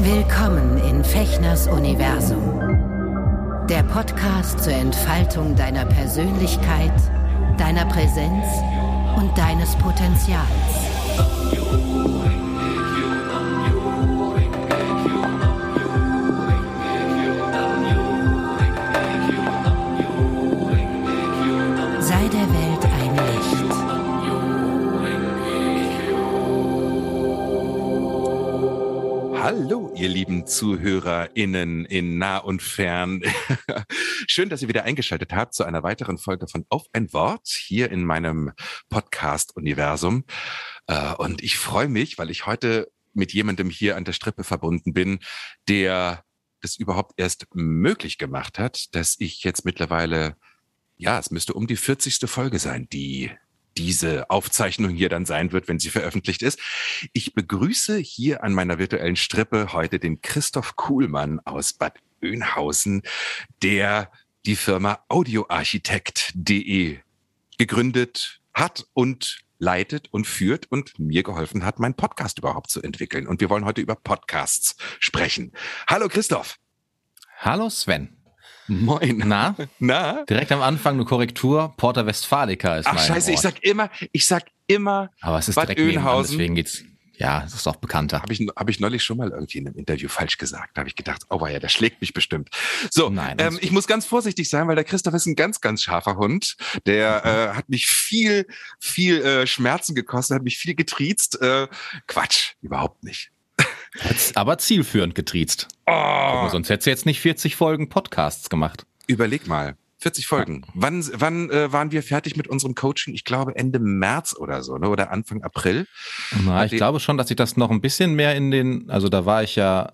Willkommen in Fechners Universum. Der Podcast zur Entfaltung deiner Persönlichkeit, deiner Präsenz und deines Potenzials. Sei der Welt ein Licht. Hallo, ihr lieben ZuhörerInnen in nah und fern. Schön, dass ihr wieder eingeschaltet habt zu einer weiteren Folge von Auf ein Wort hier in meinem Podcast-Universum. Äh, Und ich freue mich, weil ich heute mit jemandem hier an der Strippe verbunden bin, der das überhaupt erst möglich gemacht hat, dass ich jetzt mittlerweile, ja, es müsste um die 40. Folge sein, die diese Aufzeichnung hier dann sein wird, wenn sie veröffentlicht ist. Ich begrüße hier an meiner virtuellen Strippe heute den Christoph Kuhlmann aus Bad Oeynhausen, der die Firma audioarchitekt.de gegründet hat und leitet und führt und mir geholfen hat, meinen Podcast überhaupt zu entwickeln. Und wir wollen heute über Podcasts sprechen. Hallo Christoph. Hallo Sven. Moin. Na? Na? Direkt am Anfang eine Korrektur. Porta Westfalica ist Ach scheiße, ich Ort. sag immer, ich sag immer Aber es ist Bad direkt nebenan, deswegen geht's. Ja, es ist auch bekannter. Habe ich, hab ich neulich schon mal irgendwie in einem Interview falsch gesagt. Da habe ich gedacht, oh ja, der schlägt mich bestimmt. So, Nein, ähm, ich muss ganz vorsichtig sein, weil der Christoph ist ein ganz, ganz scharfer Hund. Der äh, hat mich viel, viel äh, Schmerzen gekostet, hat mich viel getriezt. Äh, Quatsch, überhaupt nicht. Aber zielführend getriezt. Oh, Sonst hättest du jetzt nicht 40 Folgen Podcasts gemacht. überleg mal. 40 Folgen. Wann, wann äh, waren wir fertig mit unserem Coaching? Ich glaube Ende März oder so, ne? oder Anfang April. Na, Hat ich glaube schon, dass ich das noch ein bisschen mehr in den, also da war ich ja,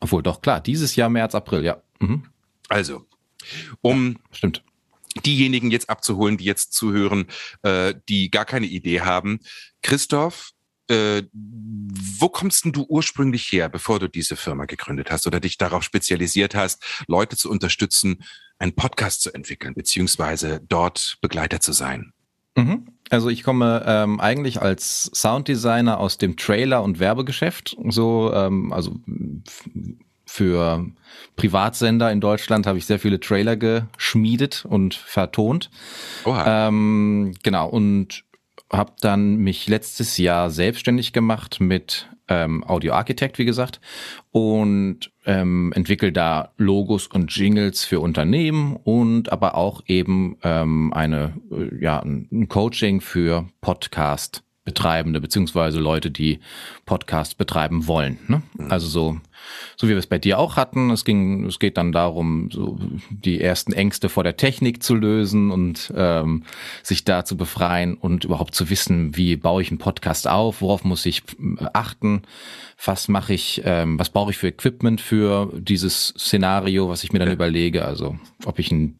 obwohl doch klar, dieses Jahr März, April, ja. Mhm. Also, um Stimmt. diejenigen jetzt abzuholen, die jetzt zuhören, äh, die gar keine Idee haben. Christoph, äh, wo kommst denn du ursprünglich her, bevor du diese Firma gegründet hast oder dich darauf spezialisiert hast, Leute zu unterstützen, einen Podcast zu entwickeln, beziehungsweise dort Begleiter zu sein? Mhm. Also ich komme ähm, eigentlich als Sounddesigner aus dem Trailer- und Werbegeschäft. So, ähm, also für Privatsender in Deutschland habe ich sehr viele Trailer geschmiedet und vertont. Oha. Ähm, genau, und habe dann mich letztes Jahr selbstständig gemacht mit ähm, Audio Architect, wie gesagt, und ähm, entwickle da Logos und Jingles für Unternehmen und aber auch eben ähm, eine, äh, ja, ein ein Coaching für Podcast Betreibende beziehungsweise Leute, die Podcast betreiben wollen. Ne? Also so, so wie wir es bei dir auch hatten. Es ging, es geht dann darum, so die ersten Ängste vor der Technik zu lösen und ähm, sich da zu befreien und überhaupt zu wissen, wie baue ich einen Podcast auf, worauf muss ich achten, was mache ich, ähm, was brauche ich für Equipment für dieses Szenario, was ich mir dann überlege. Also ob ich ein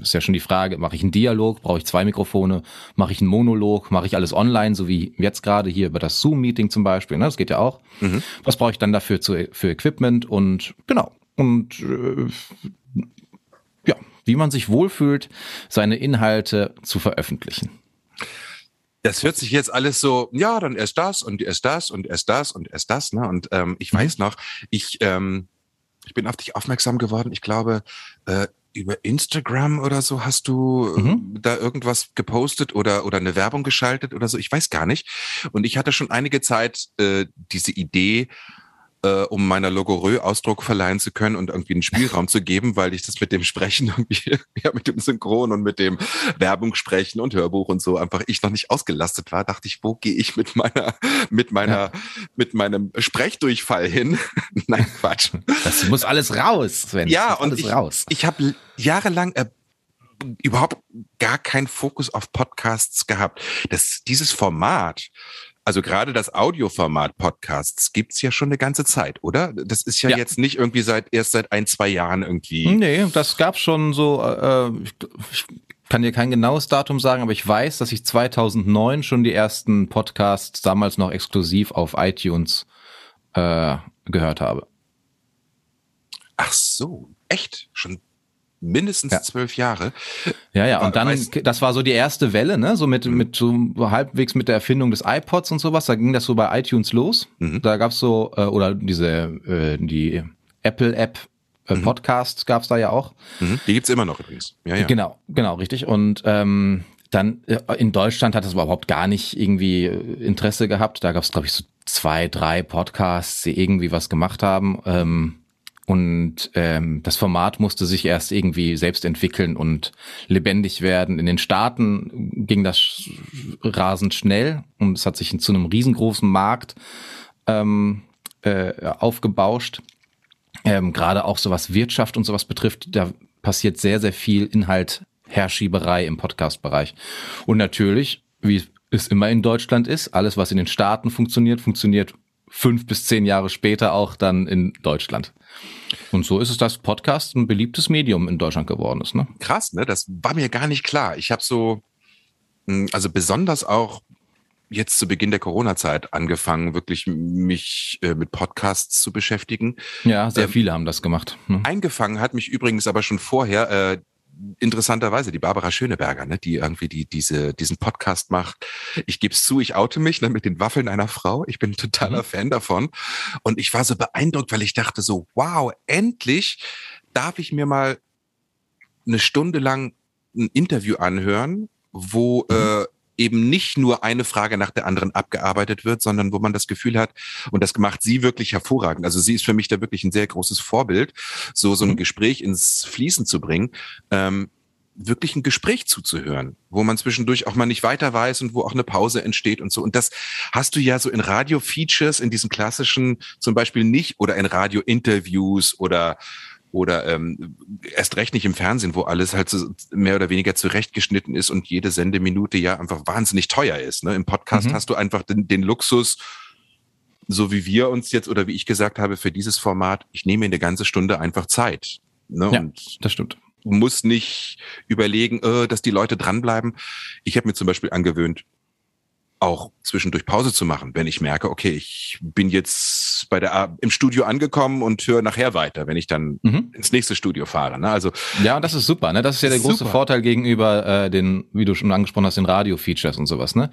ist ja schon die Frage, mache ich einen Dialog, brauche ich zwei Mikrofone, mache ich einen Monolog, mache ich alles online, so wie jetzt gerade hier über das Zoom-Meeting zum Beispiel, ne? das geht ja auch. Was brauche ich dann dafür zu, für Equipment und genau. Und äh, ja, wie man sich wohlfühlt, seine Inhalte zu veröffentlichen. Das hört sich jetzt alles so, ja, dann erst das und erst das und erst das und erst das, ne? Und ähm, ich weiß noch, ich, ähm, ich bin auf dich aufmerksam geworden, ich glaube, äh, über Instagram oder so hast du äh, Mhm. da irgendwas gepostet oder, oder eine Werbung geschaltet oder so, ich weiß gar nicht. Und ich hatte schon einige Zeit äh, diese Idee, äh, um meiner Logorö Ausdruck verleihen zu können und irgendwie einen Spielraum zu geben, weil ich das mit dem Sprechen irgendwie, ja, mit dem Synchron und mit dem Werbung sprechen und Hörbuch und so einfach ich noch nicht ausgelastet war, dachte ich, wo gehe ich mit meiner, mit meiner, mit meinem Sprechdurchfall hin? Nein, Quatsch. Das muss alles raus, Sven. Ja, und alles ich, raus. ich habe jahrelang äh, überhaupt gar keinen Fokus auf Podcasts gehabt. Das, dieses Format, also gerade das Audioformat Podcasts, gibt's ja schon eine ganze Zeit, oder? Das ist ja, Ja. jetzt nicht irgendwie seit erst seit ein, zwei Jahren irgendwie. Nee, das gab's schon so, äh, ich, ich kann dir kein genaues Datum sagen, aber ich weiß, dass ich 2009 schon die ersten Podcasts damals noch exklusiv auf iTunes äh, gehört habe. Ach so, echt? Schon mindestens ja. zwölf Jahre. Ja, ja, und dann, das war so die erste Welle, ne, so mit, mhm. mit so halbwegs mit der Erfindung des iPods und sowas, da ging das so bei iTunes los. Mhm. Da gab's so, äh, oder diese, äh, die Apple-App, äh, mhm. Podcast gab's da ja auch. Mhm. Die gibt's immer noch übrigens. Ja, ja. Genau, genau, richtig. Und ähm, dann äh, in Deutschland hat das überhaupt gar nicht irgendwie Interesse gehabt. Da gab's, glaube ich, so zwei, drei Podcasts, die irgendwie was gemacht haben. Ähm, und ähm, das Format musste sich erst irgendwie selbst entwickeln und lebendig werden. In den Staaten ging das rasend schnell und es hat sich zu einem riesengroßen Markt ähm, äh, aufgebauscht. Ähm, Gerade auch so was Wirtschaft und sowas betrifft, da passiert sehr, sehr viel Inhalt, Herrschieberei im Podcast-Bereich. Und natürlich, wie es immer in Deutschland ist, alles, was in den Staaten funktioniert, funktioniert fünf bis zehn Jahre später auch dann in Deutschland. Und so ist es, dass Podcast ein beliebtes Medium in Deutschland geworden ist. Ne? Krass, ne? Das war mir gar nicht klar. Ich habe so, hm, also besonders auch jetzt zu Beginn der Corona-Zeit angefangen, wirklich mich äh, mit Podcasts zu beschäftigen. Ja, sehr ähm, viele haben das gemacht. Ne? Eingefangen hat mich übrigens aber schon vorher äh, interessanterweise die Barbara Schöneberger, ne, die irgendwie die, diese, diesen Podcast macht. Ich gebe es zu, ich oute mich ne, mit den Waffeln einer Frau. Ich bin totaler mhm. Fan davon. Und ich war so beeindruckt, weil ich dachte so, wow, endlich darf ich mir mal eine Stunde lang ein Interview anhören, wo mhm. äh, eben nicht nur eine Frage nach der anderen abgearbeitet wird, sondern wo man das Gefühl hat, und das macht sie wirklich hervorragend. Also sie ist für mich da wirklich ein sehr großes Vorbild, so, so ein mhm. Gespräch ins Fließen zu bringen. Ähm, wirklich ein Gespräch zuzuhören, wo man zwischendurch auch mal nicht weiter weiß und wo auch eine Pause entsteht und so. Und das hast du ja so in Radio-Features, in diesen klassischen zum Beispiel nicht oder in Radio-Interviews oder oder ähm, erst recht nicht im Fernsehen, wo alles halt so mehr oder weniger zurechtgeschnitten ist und jede Sendeminute ja einfach wahnsinnig teuer ist. Ne? Im Podcast mhm. hast du einfach den, den Luxus, so wie wir uns jetzt oder wie ich gesagt habe, für dieses Format, ich nehme mir eine ganze Stunde einfach Zeit. Ne? Ja, und das stimmt. Muss nicht überlegen, äh, dass die Leute dranbleiben. Ich habe mir zum Beispiel angewöhnt, auch zwischendurch Pause zu machen, wenn ich merke, okay, ich bin jetzt bei der im Studio angekommen und höre nachher weiter, wenn ich dann mhm. ins nächste Studio fahre. Ne? Also ja, und das ist super. Ne? Das ist ja der große super. Vorteil gegenüber äh, den, wie du schon angesprochen hast, den Radio-Features und sowas. Ne?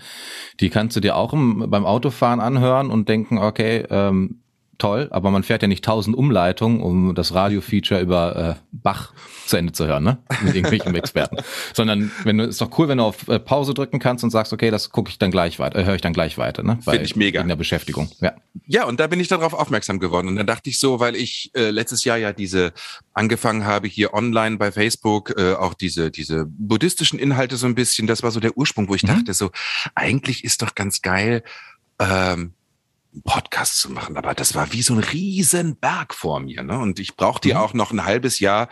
Die kannst du dir auch im, beim Autofahren anhören und denken, okay, ähm, toll, aber man fährt ja nicht tausend Umleitungen, um das Radio-Feature über äh, Bach zu Ende zu hören, ne? Mit irgendwelchen Experten. Sondern wenn du, ist doch cool, wenn du auf äh, Pause drücken kannst und sagst, okay, das gucke ich dann gleich weiter, äh, höre ich dann gleich weiter, ne? Finde ich mega. In der Beschäftigung. Ja. Ja, und da bin ich darauf aufmerksam geworden. Und dann dachte ich so, weil ich äh, letztes Jahr ja diese angefangen habe, hier online bei Facebook, äh, auch diese, diese buddhistischen Inhalte so ein bisschen, das war so der Ursprung, wo ich mhm. dachte, so, eigentlich ist doch ganz geil, ähm, Podcast zu machen. Aber das war wie so ein Riesenberg vor mir. Ne? Und ich brauchte ja mhm. auch noch ein halbes Jahr,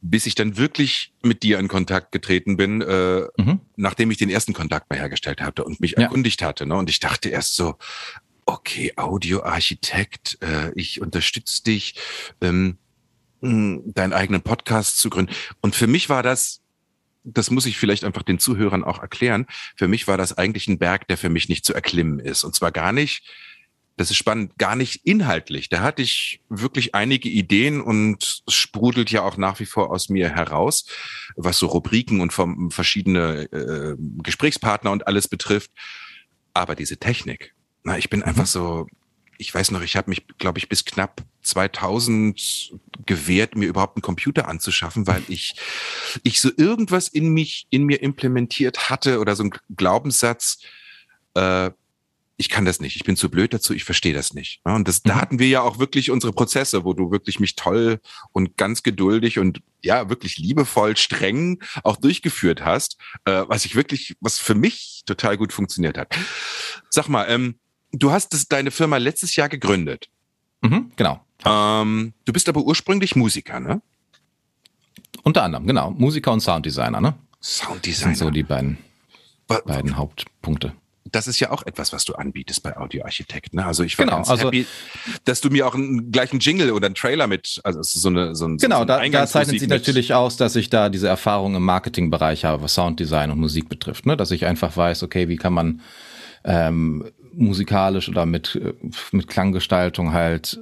bis ich dann wirklich mit dir in Kontakt getreten bin, äh, mhm. nachdem ich den ersten Kontakt mal hergestellt hatte und mich ja. erkundigt hatte. Ne? Und ich dachte erst so, okay, Audioarchitekt, äh, ich unterstütze dich, ähm, deinen eigenen Podcast zu gründen. Und für mich war das das muss ich vielleicht einfach den Zuhörern auch erklären. Für mich war das eigentlich ein Berg, der für mich nicht zu erklimmen ist. Und zwar gar nicht, das ist spannend, gar nicht inhaltlich. Da hatte ich wirklich einige Ideen und es sprudelt ja auch nach wie vor aus mir heraus, was so Rubriken und vom, verschiedene äh, Gesprächspartner und alles betrifft. Aber diese Technik, na, ich bin einfach mhm. so, ich weiß noch, ich habe mich, glaube ich, bis knapp 2000 gewährt, mir überhaupt einen Computer anzuschaffen, weil ich, ich so irgendwas in mich, in mir implementiert hatte oder so ein Glaubenssatz, äh, ich kann das nicht, ich bin zu blöd dazu, ich verstehe das nicht. Und das, da mhm. hatten wir ja auch wirklich unsere Prozesse, wo du wirklich mich toll und ganz geduldig und ja, wirklich liebevoll, streng auch durchgeführt hast, äh, was ich wirklich, was für mich total gut funktioniert hat. Sag mal, ähm, du hast das, deine Firma letztes Jahr gegründet. Mhm, genau. Ähm, du bist aber ursprünglich Musiker, ne? Unter anderem, genau. Musiker und Sounddesigner, ne? Sounddesigner. Das sind so die beiden, beiden Hauptpunkte das ist ja auch etwas, was du anbietest bei Audioarchitekt. Ne? Also ich war genau, also, happy, dass du mir auch einen, gleich einen Jingle oder einen Trailer mit, also so eine so ein Genau, so da, da zeichnet sich natürlich aus, dass ich da diese Erfahrung im Marketingbereich habe, was Sounddesign und Musik betrifft. Ne? Dass ich einfach weiß, okay, wie kann man ähm, musikalisch oder mit, mit Klanggestaltung halt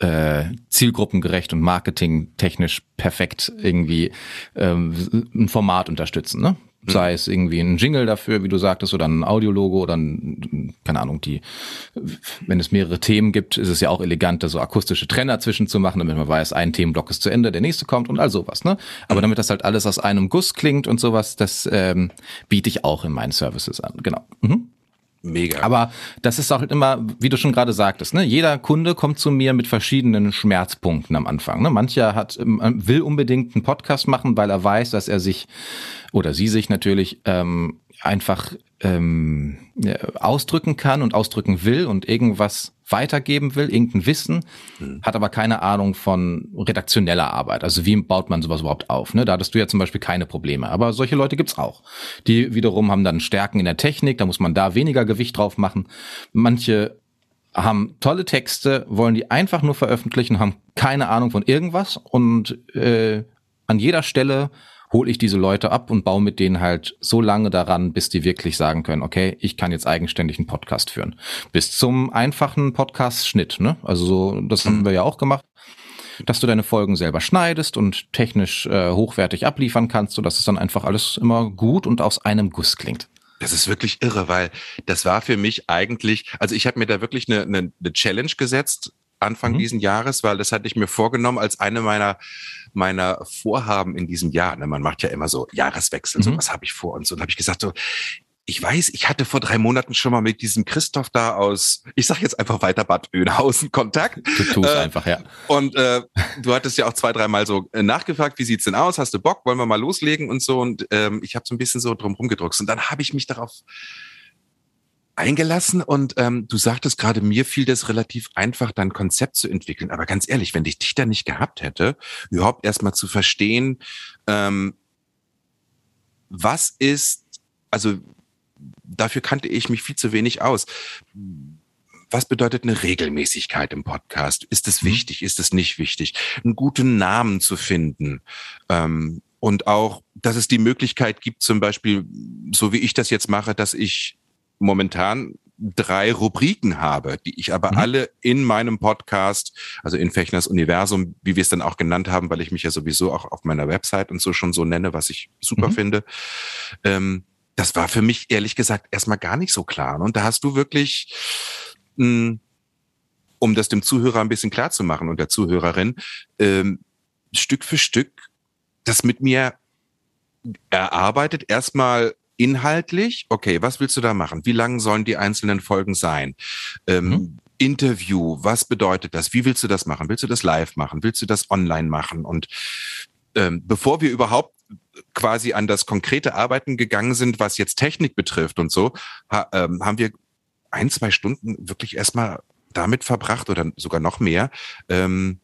äh, zielgruppengerecht und marketingtechnisch perfekt irgendwie ähm, ein Format unterstützen. Ne? Mhm. Sei es irgendwie ein Jingle dafür, wie du sagtest, oder ein Audiologo oder ein, keine Ahnung, die, wenn es mehrere Themen gibt, ist es ja auch elegant, da so akustische Trenner zwischen zu machen, damit man weiß, ein Themenblock ist zu Ende, der nächste kommt und all sowas, ne? Aber mhm. damit das halt alles aus einem Guss klingt und sowas, das ähm, biete ich auch in meinen Services an. Genau. Mhm. Mega. Aber das ist auch immer, wie du schon gerade sagtest, ne? jeder Kunde kommt zu mir mit verschiedenen Schmerzpunkten am Anfang. Ne? Mancher hat, ähm, will unbedingt einen Podcast machen, weil er weiß, dass er sich oder sie sich natürlich ähm, einfach ähm, ausdrücken kann und ausdrücken will und irgendwas weitergeben will, irgendein Wissen, mhm. hat aber keine Ahnung von redaktioneller Arbeit. Also wie baut man sowas überhaupt auf? Ne? Da hattest du ja zum Beispiel keine Probleme. Aber solche Leute gibt's auch. Die wiederum haben dann Stärken in der Technik, da muss man da weniger Gewicht drauf machen. Manche haben tolle Texte, wollen die einfach nur veröffentlichen, haben keine Ahnung von irgendwas und äh, an jeder Stelle hole ich diese Leute ab und baue mit denen halt so lange daran, bis die wirklich sagen können, okay, ich kann jetzt eigenständig einen Podcast führen. Bis zum einfachen Podcast-Schnitt, ne? Also so, das haben wir ja auch gemacht dass du deine Folgen selber schneidest und technisch äh, hochwertig abliefern kannst, sodass es dann einfach alles immer gut und aus einem Guss klingt. Das ist wirklich irre, weil das war für mich eigentlich, also ich habe mir da wirklich eine, eine, eine Challenge gesetzt, Anfang mhm. diesen Jahres, weil das hatte ich mir vorgenommen als eine meiner meiner Vorhaben in diesem Jahr. Ne, man macht ja immer so Jahreswechsel, mhm. so was habe ich vor und so. Und habe ich gesagt so, ich weiß, ich hatte vor drei Monaten schon mal mit diesem Christoph da aus, ich sag jetzt einfach weiter Bad Oeynhausen Kontakt. Du tust äh, einfach, ja. Und äh, du hattest ja auch zwei, dreimal so äh, nachgefragt, wie sieht's denn aus? Hast du Bock? Wollen wir mal loslegen und so? Und ähm, ich habe so ein bisschen so drum rumgedruckt. Und dann habe ich mich darauf eingelassen und ähm, du sagtest gerade, mir fiel das relativ einfach, dein Konzept zu entwickeln. Aber ganz ehrlich, wenn ich dich da nicht gehabt hätte, überhaupt erstmal zu verstehen, ähm, was ist, also dafür kannte ich mich viel zu wenig aus. Was bedeutet eine Regelmäßigkeit im Podcast? Ist es mhm. wichtig? Ist es nicht wichtig? Einen guten Namen zu finden. Ähm, und auch, dass es die Möglichkeit gibt, zum Beispiel, so wie ich das jetzt mache, dass ich momentan drei Rubriken habe, die ich aber mhm. alle in meinem Podcast, also in Fechners Universum, wie wir es dann auch genannt haben, weil ich mich ja sowieso auch auf meiner Website und so schon so nenne, was ich super mhm. finde. Ähm, das war für mich ehrlich gesagt erstmal gar nicht so klar. Und da hast du wirklich, mh, hm, um das dem Zuhörer ein bisschen klar zu machen und der Zuhörerin, ähm, Stück für Stück das mit mir erarbeitet, erstmal inhaltlich, okay, was willst du da machen? Wie lang sollen die einzelnen Folgen sein? Ähm, mhm. Interview, was bedeutet das? Wie willst du das machen? Willst du das live machen? Willst du das online machen? Und ähm, bevor wir überhaupt quasi an das konkrete Arbeiten gegangen sind, was jetzt Technik betrifft und so, ha, ähm, haben wir ein, zwei Stunden wirklich erstmal damit verbracht oder sogar noch mehr, ähm,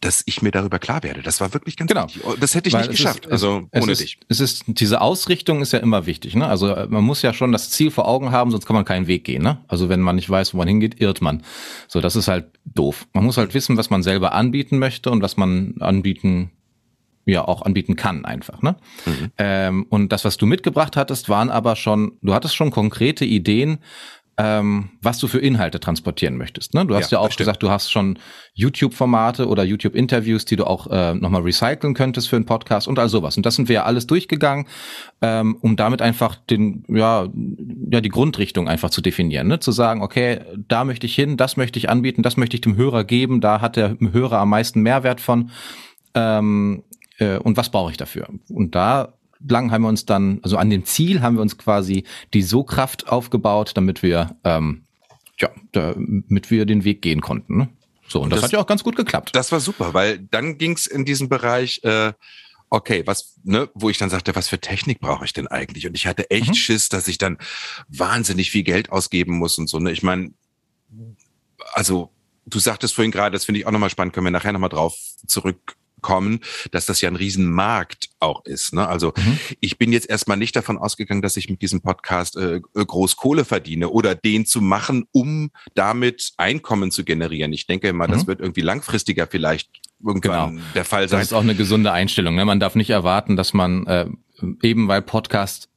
dass ich mir darüber klar werde. Das war wirklich ganz genau. wichtig. Das hätte ich Weil nicht geschafft, ist, also ohne ist, dich. Es ist, diese Ausrichtung ist ja immer wichtig. Ne? Also äh, man muss ja schon das Ziel vor Augen haben, sonst kann man keinen Weg gehen. Ne? Also wenn man nicht weiß, wo man hingeht, irrt man. So, das ist halt doof. Man muss halt wissen, was man selber anbieten möchte und was man anbieten ja auch anbieten kann einfach. Ne? Mhm. Ähm, und das, was du mitgebracht hattest, waren aber schon, du hattest schon konkrete Ideen, ähm, was du für Inhalte transportieren möchtest. Ne? Du hast ja, ja auch gesagt, du hast schon YouTube-Formate oder YouTube-Interviews, die du auch äh, nochmal recyceln könntest für einen Podcast und all sowas. Und das sind wir ja alles durchgegangen, ähm, um damit einfach den, ja, ja, die Grundrichtung einfach zu definieren. Ne? Zu sagen, okay, da möchte ich hin, das möchte ich anbieten, das möchte ich dem Hörer geben, da hat der Hörer am meisten Mehrwert von. Ähm, äh, und was brauche ich dafür? Und da lang haben wir uns dann, also an dem Ziel haben wir uns quasi die So-Kraft aufgebaut, damit wir, ähm, ja, damit wir den Weg gehen konnten. Ne? So, und das, das, hat ja auch ganz gut geklappt. Das war super, weil dann ging es in diesem Bereich, äh, okay, was, ne, wo ich dann sagte, was für Technik brauche ich denn eigentlich? Und ich hatte echt mhm. Schiss, dass ich dann wahnsinnig viel Geld ausgeben muss und so. Ne? Ich meine, also du sagtest vorhin gerade, das finde ich auch nochmal spannend, können wir nachher nochmal drauf zurück kommen, dass das ja ein Riesenmarkt auch ist. Ne? Also mhm. ich bin jetzt erstmal nicht davon ausgegangen, dass ich mit diesem Podcast äh, groß Kohle verdiene oder den zu machen, um damit Einkommen zu generieren. Ich denke mal, mhm. das wird irgendwie langfristiger vielleicht irgendwann genau. der Fall sein. Das ist auch eine gesunde Einstellung. Ne? Man darf nicht erwarten, dass man äh, eben weil Podcast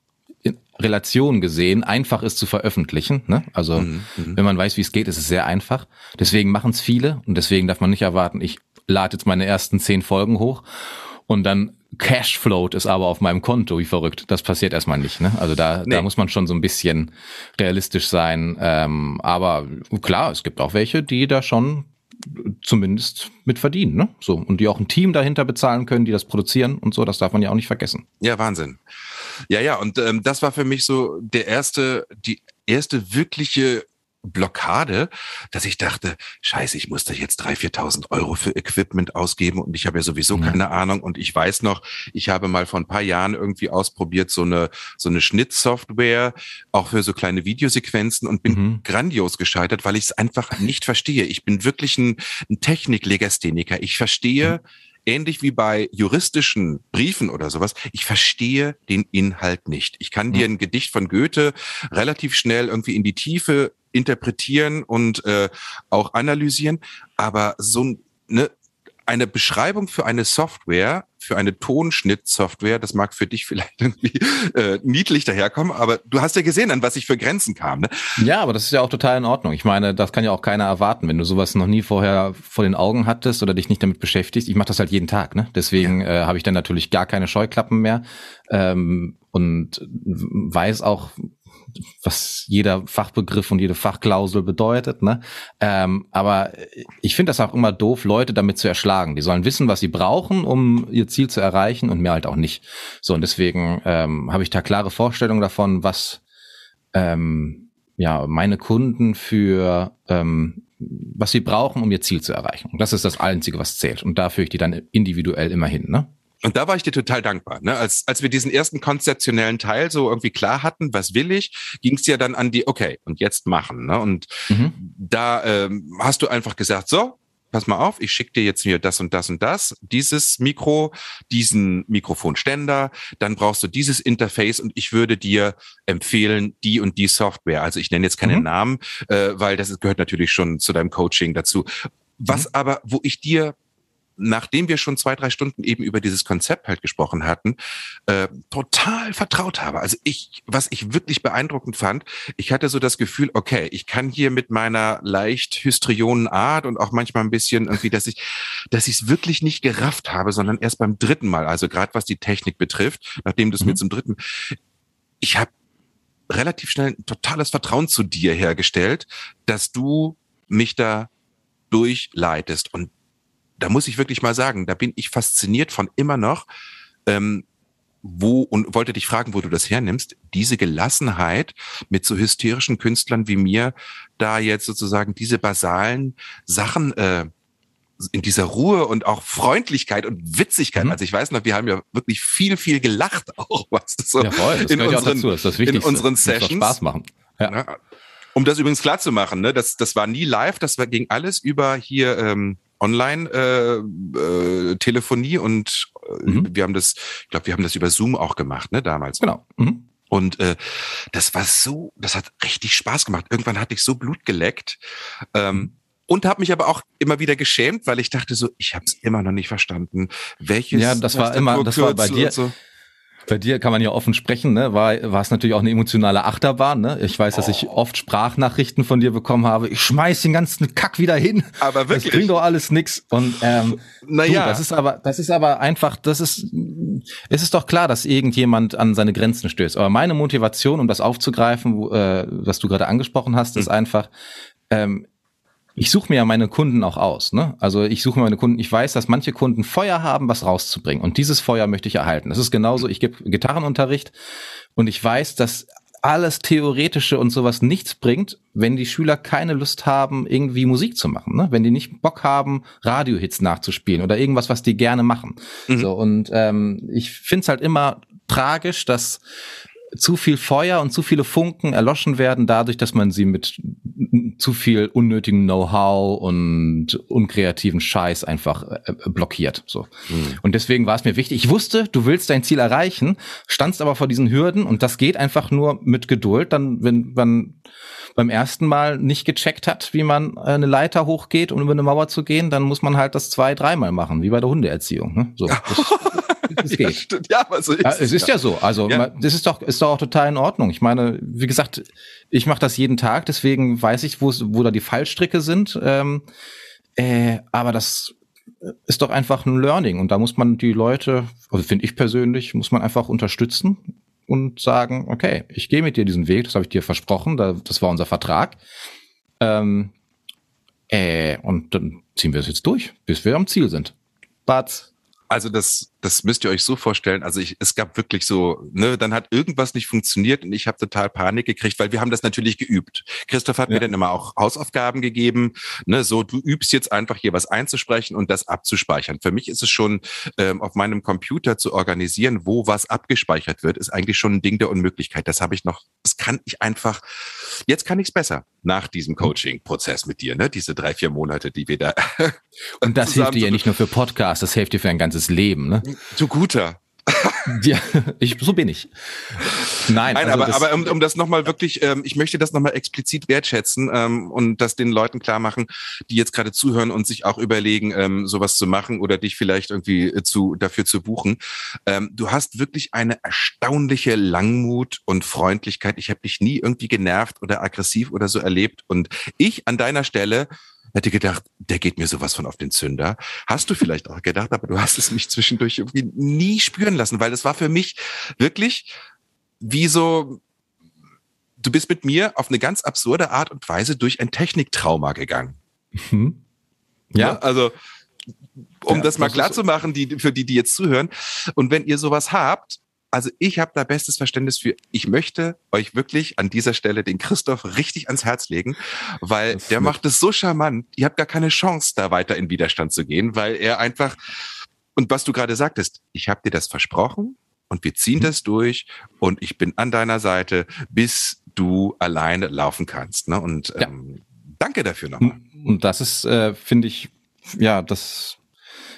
Relation gesehen einfach ist zu veröffentlichen. Ne? Also mhm, mhm. wenn man weiß, wie es geht, ist es sehr einfach. Deswegen machen es viele und deswegen darf man nicht erwarten, ich lade jetzt meine ersten zehn Folgen hoch und dann Cashfloat ist aber auf meinem Konto, wie verrückt. Das passiert erstmal nicht. Ne? Also da, nee. da muss man schon so ein bisschen realistisch sein. Ähm, aber klar, es gibt auch welche, die da schon zumindest mit verdienen, ne? So und die auch ein Team dahinter bezahlen können, die das produzieren und so. Das darf man ja auch nicht vergessen. Ja, Wahnsinn. Ja, ja. Und ähm, das war für mich so der erste, die erste wirkliche Blockade, dass ich dachte, scheiße, ich muss da jetzt 3.000, 4.000 Euro für Equipment ausgeben und ich habe ja sowieso mhm. keine Ahnung und ich weiß noch, ich habe mal vor ein paar Jahren irgendwie ausprobiert, so eine, so eine Schnittsoftware, auch für so kleine Videosequenzen und bin mhm. grandios gescheitert, weil ich es einfach nicht verstehe. Ich bin wirklich ein, ein Techniklegastheniker. Ich verstehe, mhm ähnlich wie bei juristischen Briefen oder sowas, ich verstehe den Inhalt nicht. Ich kann dir ein Gedicht von Goethe relativ schnell irgendwie in die Tiefe interpretieren und äh, auch analysieren, aber so ne, eine Beschreibung für eine Software, für eine Tonschnittsoftware, das mag für dich vielleicht irgendwie äh, niedlich daherkommen, aber du hast ja gesehen, an was ich für Grenzen kam. Ne? Ja, aber das ist ja auch total in Ordnung. Ich meine, das kann ja auch keiner erwarten, wenn du sowas noch nie vorher vor den Augen hattest oder dich nicht damit beschäftigst. Ich mache das halt jeden Tag, ne? Deswegen ja. äh, habe ich dann natürlich gar keine Scheuklappen mehr ähm, und weiß auch, was jeder Fachbegriff und jede Fachklausel bedeutet. Ne? Ähm, aber ich finde das auch immer doof, Leute damit zu erschlagen. Die sollen wissen, was sie brauchen, um ihr Ziel zu erreichen und mehr halt auch nicht. So, und deswegen ähm, habe ich da klare Vorstellungen davon, was ähm, ja meine Kunden für ähm, was sie brauchen, um ihr Ziel zu erreichen. Und das ist das Einzige, was zählt. Und da führe ich die dann individuell immer hin. Ne? Und da war ich dir total dankbar. Ne? Als, als wir diesen ersten konzeptionellen Teil so irgendwie klar hatten, was will ich, ging es ja dann an die, okay, und jetzt machen. Ne? Und mhm. da ähm, hast du einfach gesagt, so, pass mal auf, ich schicke dir jetzt mir das und das und das, dieses Mikro, diesen Mikrofonständer, dann brauchst du dieses Interface und ich würde dir empfehlen, die und die Software. Also ich nenne jetzt keine mhm. Namen, äh, weil das gehört natürlich schon zu deinem Coaching dazu. Was mhm. aber, wo ich dir nachdem wir schon zwei, drei Stunden eben über dieses Konzept halt gesprochen hatten, äh, total vertraut habe. Also ich, was ich wirklich beeindruckend fand, ich hatte so das Gefühl, okay, ich kann hier mit meiner leicht hystrionen Art und auch manchmal ein bisschen irgendwie, dass ich, dass ich es wirklich nicht gerafft habe, sondern erst beim dritten Mal, also gerade was die Technik betrifft, nachdem du es mhm. mir zum dritten, ich habe relativ schnell ein totales Vertrauen zu dir hergestellt, dass du mich da durchleitest. Und da muss ich wirklich mal sagen, da bin ich fasziniert von immer noch, ähm, wo und wollte dich fragen, wo du das hernimmst, diese Gelassenheit mit so hysterischen Künstlern wie mir, da jetzt sozusagen diese basalen Sachen äh, in dieser Ruhe und auch Freundlichkeit und Witzigkeit. Mhm. Also ich weiß noch, wir haben ja wirklich viel, viel gelacht auch, was so ja, voll, das in, unseren, das das in unseren Sessions. Spaß machen. Ja. ja. Um das übrigens klar zu machen, ne, das, das war nie live, das war, ging alles über hier ähm, Online-Telefonie äh, äh, und äh, mhm. wir haben das, ich glaube, wir haben das über Zoom auch gemacht, ne, damals. Genau. Mhm. Und äh, das war so, das hat richtig Spaß gemacht. Irgendwann hatte ich so Blut geleckt. Ähm, und habe mich aber auch immer wieder geschämt, weil ich dachte so, ich habe es immer noch nicht verstanden. Welches ja, das war immer, das war bei dir. So bei dir kann man ja offen sprechen, ne? War, war es natürlich auch eine emotionale Achterbahn, ne? Ich weiß, dass ich oft Sprachnachrichten von dir bekommen habe. Ich schmeiß den ganzen Kack wieder hin. Aber wirklich. Das bringt doch alles nix. Und ähm, naja. Du, das ist aber, das ist aber einfach, das ist, es ist doch klar, dass irgendjemand an seine Grenzen stößt. Aber meine Motivation, um das aufzugreifen, wo, äh, was du gerade angesprochen hast, mhm. ist einfach, ähm, ich suche mir ja meine Kunden auch aus. Ne? Also ich suche meine Kunden, ich weiß, dass manche Kunden Feuer haben, was rauszubringen. Und dieses Feuer möchte ich erhalten. Das ist genauso, ich gebe Gitarrenunterricht und ich weiß, dass alles Theoretische und sowas nichts bringt, wenn die Schüler keine Lust haben, irgendwie Musik zu machen. Ne? Wenn die nicht Bock haben, Radiohits nachzuspielen oder irgendwas, was die gerne machen. Mhm. So, und ähm, ich find's halt immer tragisch, dass zu viel Feuer und zu viele Funken erloschen werden dadurch, dass man sie mit zu viel unnötigem Know-how und unkreativen Scheiß einfach äh, blockiert. So. Mhm. Und deswegen war es mir wichtig. Ich wusste, du willst dein Ziel erreichen, standst aber vor diesen Hürden und das geht einfach nur mit Geduld. Dann, wenn man beim ersten Mal nicht gecheckt hat, wie man eine Leiter hochgeht, um über eine Mauer zu gehen, dann muss man halt das zwei, dreimal machen, wie bei der Hundeerziehung. Ne? So. es geht. Ja, stimmt. ja aber so ist ja, es. ist ja, so. Also ja. das ist doch, ist doch auch total in Ordnung. Ich meine, wie gesagt, ich mache das jeden Tag, deswegen weiß ich, wo, wo da die Fallstricke sind. Ähm, äh, aber das ist doch einfach ein Learning und da muss man die Leute, also finde ich persönlich, muss man einfach unterstützen und sagen, okay, ich gehe mit dir diesen Weg, das habe ich dir versprochen, das war unser Vertrag. Ähm, äh, und dann ziehen wir es jetzt durch, bis wir am Ziel sind. Batz. Also das, das müsst ihr euch so vorstellen. Also ich, es gab wirklich so, ne, dann hat irgendwas nicht funktioniert und ich habe total Panik gekriegt, weil wir haben das natürlich geübt. Christoph hat ja. mir dann immer auch Hausaufgaben gegeben, ne, so du übst jetzt einfach hier was einzusprechen und das abzuspeichern. Für mich ist es schon ähm, auf meinem Computer zu organisieren, wo was abgespeichert wird, ist eigentlich schon ein Ding der Unmöglichkeit. Das habe ich noch, das kann ich einfach. Jetzt kann ich es besser nach diesem hm. Coaching-Prozess mit dir, ne, diese drei vier Monate, die wir da. und das hilft dir ja nicht nur für Podcasts, das hilft dir für ein ganzes Leben, ne? Du guter. ja, ich, so bin ich. Nein, Nein also aber, aber um, um das nochmal wirklich, ähm, ich möchte das nochmal explizit wertschätzen ähm, und das den Leuten klar machen, die jetzt gerade zuhören und sich auch überlegen, ähm, sowas zu machen oder dich vielleicht irgendwie äh, zu, dafür zu buchen. Ähm, du hast wirklich eine erstaunliche Langmut und Freundlichkeit. Ich habe dich nie irgendwie genervt oder aggressiv oder so erlebt. Und ich an deiner Stelle hätte gedacht, der geht mir sowas von auf den Zünder. Hast du vielleicht auch gedacht, aber du hast es mich zwischendurch irgendwie nie spüren lassen, weil das war für mich wirklich wie so, du bist mit mir auf eine ganz absurde Art und Weise durch ein Techniktrauma gegangen. Mhm. Ja. ja. also um ja, das mal klar zu machen, die, für die, die jetzt zuhören. Und wenn ihr sowas habt, also ich habe da bestes Verständnis für. Ich möchte euch wirklich an dieser Stelle den Christoph richtig ans Herz legen, weil der macht es so charmant. Ihr habt gar keine Chance, da weiter in Widerstand zu gehen, weil er einfach, und was du gerade sagtest, ich habe dir das versprochen und wir ziehen mhm. das durch und ich bin an deiner Seite, bis du alleine laufen kannst. Ne? Und ja. ähm, danke dafür nochmal. Und das ist, äh, finde ich, ja, das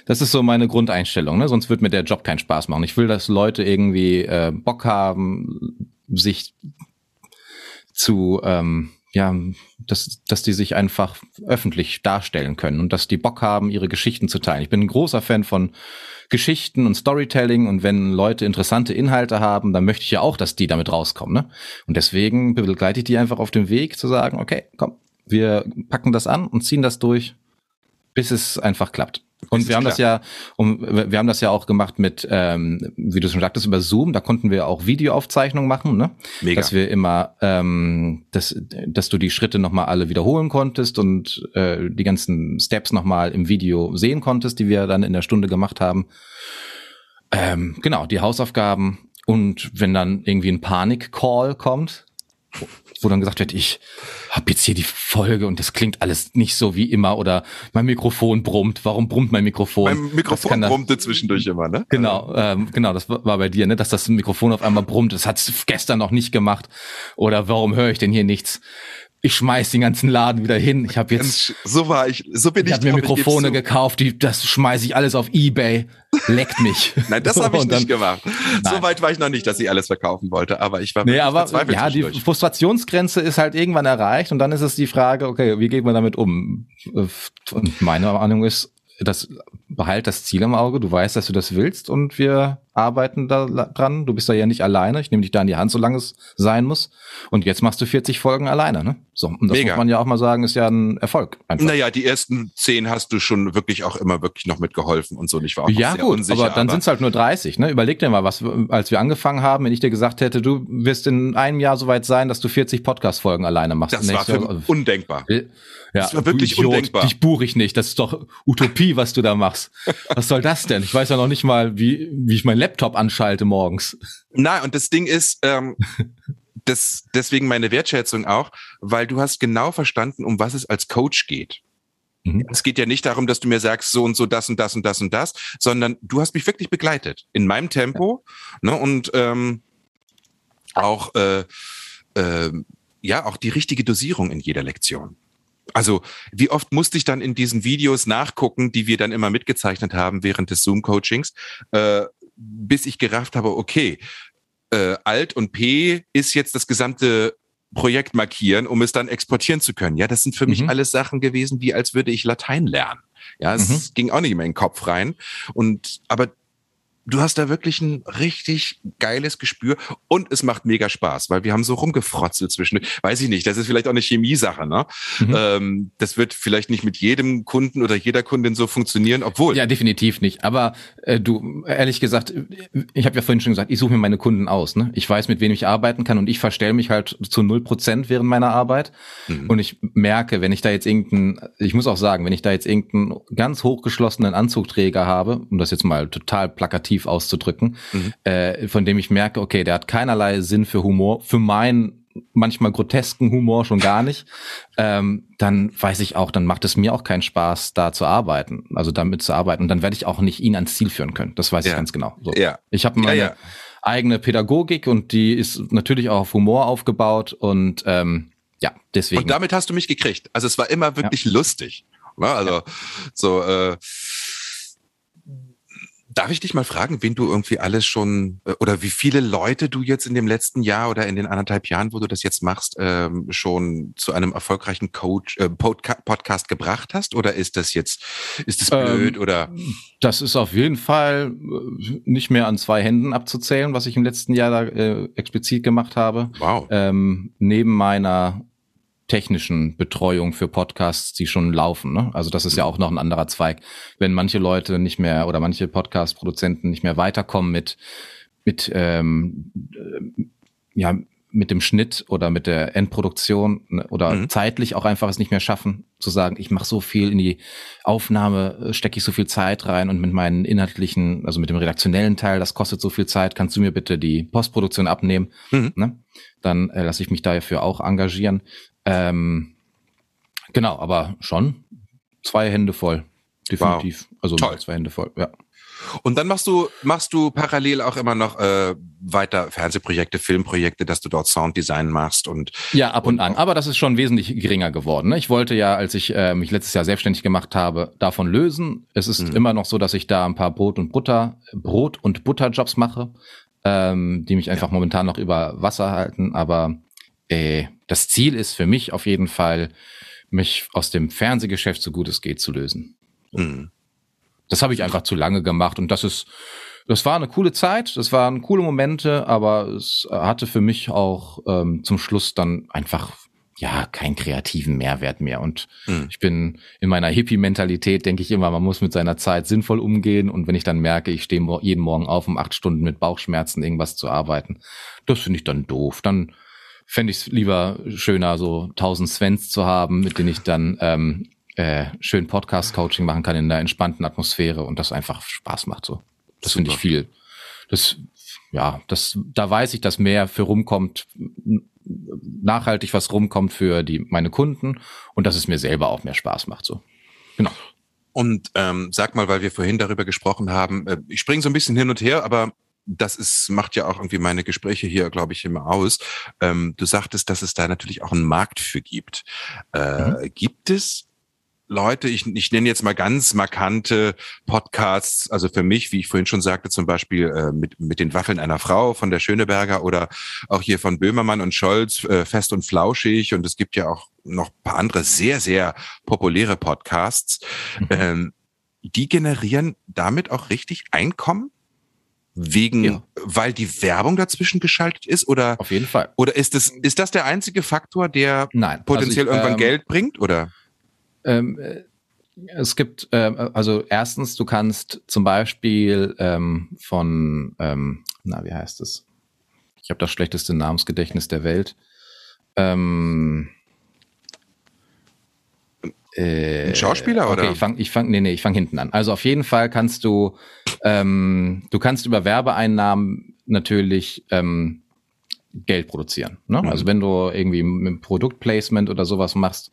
das ist so meine Grundeinstellung, ne? sonst wird mir der Job keinen Spaß machen. Ich will, dass Leute irgendwie äh, Bock haben, sich zu, ähm, ja, dass, dass die sich einfach öffentlich darstellen können und dass die Bock haben, ihre Geschichten zu teilen. Ich bin ein großer Fan von Geschichten und Storytelling und wenn Leute interessante Inhalte haben, dann möchte ich ja auch, dass die damit rauskommen. Ne? Und deswegen begleite ich die einfach auf dem Weg zu sagen, okay, komm, wir packen das an und ziehen das durch, bis es einfach klappt. Und wir haben klar. das ja, um, wir haben das ja auch gemacht mit, ähm, wie du schon sagtest, über Zoom. Da konnten wir auch Videoaufzeichnungen machen, ne? Mega. Dass wir immer, ähm, dass, dass du die Schritte nochmal alle wiederholen konntest und äh, die ganzen Steps nochmal im Video sehen konntest, die wir dann in der Stunde gemacht haben. Ähm, genau, die Hausaufgaben. Und wenn dann irgendwie ein Panik-Call kommt, wo dann gesagt wird, ich habe jetzt hier die Folge und das klingt alles nicht so wie immer oder mein Mikrofon brummt. Warum brummt mein Mikrofon? Mein Mikrofon brummte zwischendurch immer, ne? Genau, ähm, genau, das war bei dir, ne, dass das Mikrofon auf einmal brummt. Das hat gestern noch nicht gemacht. Oder warum höre ich denn hier nichts? Ich schmeiß den ganzen Laden wieder hin. Ich habe jetzt so war ich, so bin ich. Ich habe mir Mikrofone gekauft, die das schmeiße ich alles auf eBay. Leckt mich. Nein, das habe ich dann, nicht gemacht. Nein. So weit war ich noch nicht, dass ich alles verkaufen wollte, aber ich war Nee, aber ja, die Frustrationsgrenze ist halt irgendwann erreicht und dann ist es die Frage, okay, wie geht man damit um? Und meine Ahnung ist, das behalt das Ziel im Auge, du weißt, dass du das willst und wir arbeiten da dran. Du bist da ja nicht alleine. Ich nehme dich da in die Hand, solange es sein muss. Und jetzt machst du 40 Folgen alleine, ne? So, und das Mega. muss man ja auch mal sagen, ist ja ein Erfolg. Einfach. Naja, die ersten zehn hast du schon wirklich auch immer wirklich noch mitgeholfen und so. Und ich war auch ja, sehr gut, unsicher. Aber dann sind es halt nur 30, ne? Überleg dir mal, was, als wir angefangen haben, wenn ich dir gesagt hätte, du wirst in einem Jahr soweit sein, dass du 40 Podcast-Folgen alleine machst. Das war für Jahr, undenkbar. Ja, das war wirklich Idiot, undenkbar. Dich buche ich nicht. Das ist doch Utopie, was du da machst. Was soll das denn? Ich weiß ja noch nicht mal, wie, wie ich mein Laptop anschalte morgens. Na, und das Ding ist, ähm, das, deswegen meine Wertschätzung auch, weil du hast genau verstanden, um was es als Coach geht. Mhm. Es geht ja nicht darum, dass du mir sagst, so und so, das und das und das und das, sondern du hast mich wirklich begleitet in meinem Tempo ja. ne, und ähm, auch äh, äh, ja auch die richtige Dosierung in jeder Lektion. Also wie oft musste ich dann in diesen Videos nachgucken, die wir dann immer mitgezeichnet haben während des Zoom-Coachings, äh, bis ich gerafft habe, okay, äh, Alt und P ist jetzt das gesamte Projekt markieren, um es dann exportieren zu können. Ja, das sind für mhm. mich alles Sachen gewesen, wie als würde ich Latein lernen. Ja, es mhm. ging auch nicht mehr in den Kopf rein. Und aber du hast da wirklich ein richtig geiles Gespür und es macht mega Spaß, weil wir haben so rumgefrotzelt zwischen, weiß ich nicht, das ist vielleicht auch eine Chemiesache, ne? Mhm. Ähm, das wird vielleicht nicht mit jedem Kunden oder jeder Kundin so funktionieren, obwohl. Ja, definitiv nicht. Aber äh, du, ehrlich gesagt, ich habe ja vorhin schon gesagt, ich suche mir meine Kunden aus. Ne? Ich weiß, mit wem ich arbeiten kann und ich verstelle mich halt zu null Prozent während meiner Arbeit. Mhm. Und ich merke, wenn ich da jetzt irgendeinen, ich muss auch sagen, wenn ich da jetzt irgendeinen ganz hochgeschlossenen Anzugträger habe, um das jetzt mal total plakativ auszudrücken, mhm. äh, von dem ich merke, okay, der hat keinerlei Sinn für Humor, für meinen manchmal grotesken Humor schon gar nicht, ähm, dann weiß ich auch, dann macht es mir auch keinen Spaß, da zu arbeiten, also damit zu arbeiten. Und dann werde ich auch nicht ihn ans Ziel führen können. Das weiß ja. ich ganz genau. So. Ja. Ich habe meine ja, eigene Pädagogik und die ist natürlich auch auf Humor aufgebaut und ähm, ja, deswegen. Und damit hast du mich gekriegt. Also es war immer wirklich lustig. Ne? Also so äh, Darf ich dich mal fragen, wen du irgendwie alles schon äh, oder wie viele Leute du jetzt in dem letzten Jahr oder in den anderthalb Jahren, wo du das jetzt machst, ähm, schon zu einem erfolgreichen Coach, äh, Podcast gebracht hast? Oder ist das jetzt, ist das blöd ähm, oder? Das ist auf jeden Fall äh, nicht mehr an zwei Händen abzuzählen, was ich im letzten Jahr da äh, explizit gemacht habe. Wow. Ähm, neben meiner technischen Betreuung für Podcasts, die schon laufen. Ne? Also das ist ja mhm. auch noch ein anderer Zweig. Wenn manche Leute nicht mehr oder manche Podcast-Produzenten nicht mehr weiterkommen mit mit ähm, äh, ja mit dem Schnitt oder mit der Endproduktion ne, oder mhm. zeitlich auch einfach es nicht mehr schaffen, zu sagen, ich mache so viel in die Aufnahme, äh, stecke ich so viel Zeit rein und mit meinen inhaltlichen, also mit dem redaktionellen Teil, das kostet so viel Zeit, kannst du mir bitte die Postproduktion abnehmen? Mhm. Ne? Dann äh, lasse ich mich dafür auch engagieren. Ähm, genau, aber schon zwei Hände voll. Definitiv. Wow. Also Toll. zwei Hände voll, ja. Und dann machst du, machst du parallel auch immer noch äh, weiter Fernsehprojekte, Filmprojekte, dass du dort Sounddesign machst und ja ab und, und an. Aber das ist schon wesentlich geringer geworden. Ne? Ich wollte ja, als ich äh, mich letztes Jahr selbstständig gemacht habe, davon lösen. Es ist mhm. immer noch so, dass ich da ein paar Brot und Butter, Brot und Butterjobs mache, ähm, die mich einfach ja. momentan noch über Wasser halten. Aber äh, das Ziel ist für mich auf jeden Fall, mich aus dem Fernsehgeschäft so gut es geht zu lösen. Mhm. Das habe ich einfach zu lange gemacht und das ist, das war eine coole Zeit, das waren coole Momente, aber es hatte für mich auch ähm, zum Schluss dann einfach ja keinen kreativen Mehrwert mehr. Und mhm. ich bin in meiner Hippie-Mentalität, denke ich immer, man muss mit seiner Zeit sinnvoll umgehen. Und wenn ich dann merke, ich stehe jeden Morgen auf, um acht Stunden mit Bauchschmerzen irgendwas zu arbeiten, das finde ich dann doof. Dann fände ich es lieber schöner, so tausend Svens zu haben, mit denen ich dann ähm, äh, schön Podcast-Coaching machen kann in einer entspannten Atmosphäre und das einfach Spaß macht. So, das finde ich viel. Das, ja, das, da weiß ich, dass mehr für rumkommt, nachhaltig was rumkommt für die meine Kunden und dass es mir selber auch mehr Spaß macht. So, genau. Und ähm, sag mal, weil wir vorhin darüber gesprochen haben, äh, ich springe so ein bisschen hin und her, aber das ist, macht ja auch irgendwie meine Gespräche hier, glaube ich, immer aus. Ähm, du sagtest, dass es da natürlich auch einen Markt für gibt. Äh, mhm. Gibt es Leute, ich, ich nenne jetzt mal ganz markante Podcasts, also für mich, wie ich vorhin schon sagte, zum Beispiel äh, mit, mit den Waffeln einer Frau von der Schöneberger oder auch hier von Böhmermann und Scholz, äh, Fest und Flauschig und es gibt ja auch noch paar andere sehr, sehr populäre Podcasts. Mhm. Ähm, die generieren damit auch richtig Einkommen? Wegen, ja. weil die Werbung dazwischen geschaltet ist oder? Auf jeden Fall. Oder ist das, ist das der einzige Faktor, der Nein, potenziell also ich, irgendwann ähm, Geld bringt oder? Ähm, äh, es gibt, äh, also erstens, du kannst zum Beispiel ähm, von, ähm, na, wie heißt es? Ich habe das schlechteste Namensgedächtnis der Welt. Ähm, äh, Ein Schauspieler okay, oder? Ich fang, ich fang, nee, nee, ich fang hinten an. Also auf jeden Fall kannst du, ähm, du kannst über Werbeeinnahmen natürlich ähm, Geld produzieren. Ne? Mhm. Also wenn du irgendwie mit Produktplacement oder sowas machst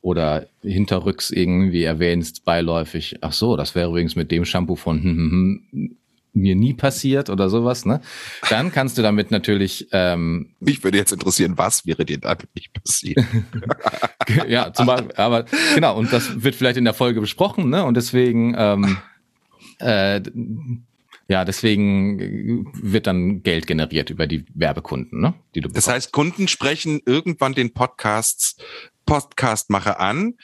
oder hinterrücks irgendwie erwähnst, beiläufig, ach so, das wäre übrigens mit dem Shampoo von hm, hm, hm, mir nie passiert oder sowas, ne? Dann kannst du damit natürlich. Ähm, Mich würde jetzt interessieren, was wäre dir damit nicht passiert? ja, zum Beispiel, aber genau, und das wird vielleicht in der Folge besprochen, ne? Und deswegen, ähm, äh, ja, deswegen wird dann Geld generiert über die Werbekunden, ne? Die du das heißt, Kunden sprechen irgendwann den Podcasts Podcastmacher an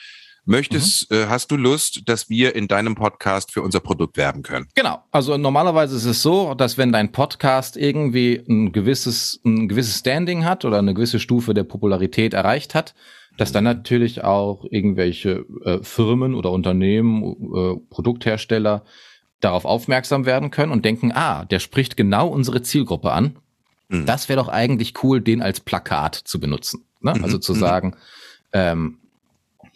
möchtest, mhm. äh, hast du Lust, dass wir in deinem Podcast für unser Produkt werben können? Genau. Also normalerweise ist es so, dass wenn dein Podcast irgendwie ein gewisses, ein gewisses Standing hat oder eine gewisse Stufe der Popularität erreicht hat, dass dann natürlich auch irgendwelche äh, Firmen oder Unternehmen, äh, Produkthersteller darauf aufmerksam werden können und denken, ah, der spricht genau unsere Zielgruppe an. Mhm. Das wäre doch eigentlich cool, den als Plakat zu benutzen. Ne? Mhm. Also zu mhm. sagen, ähm,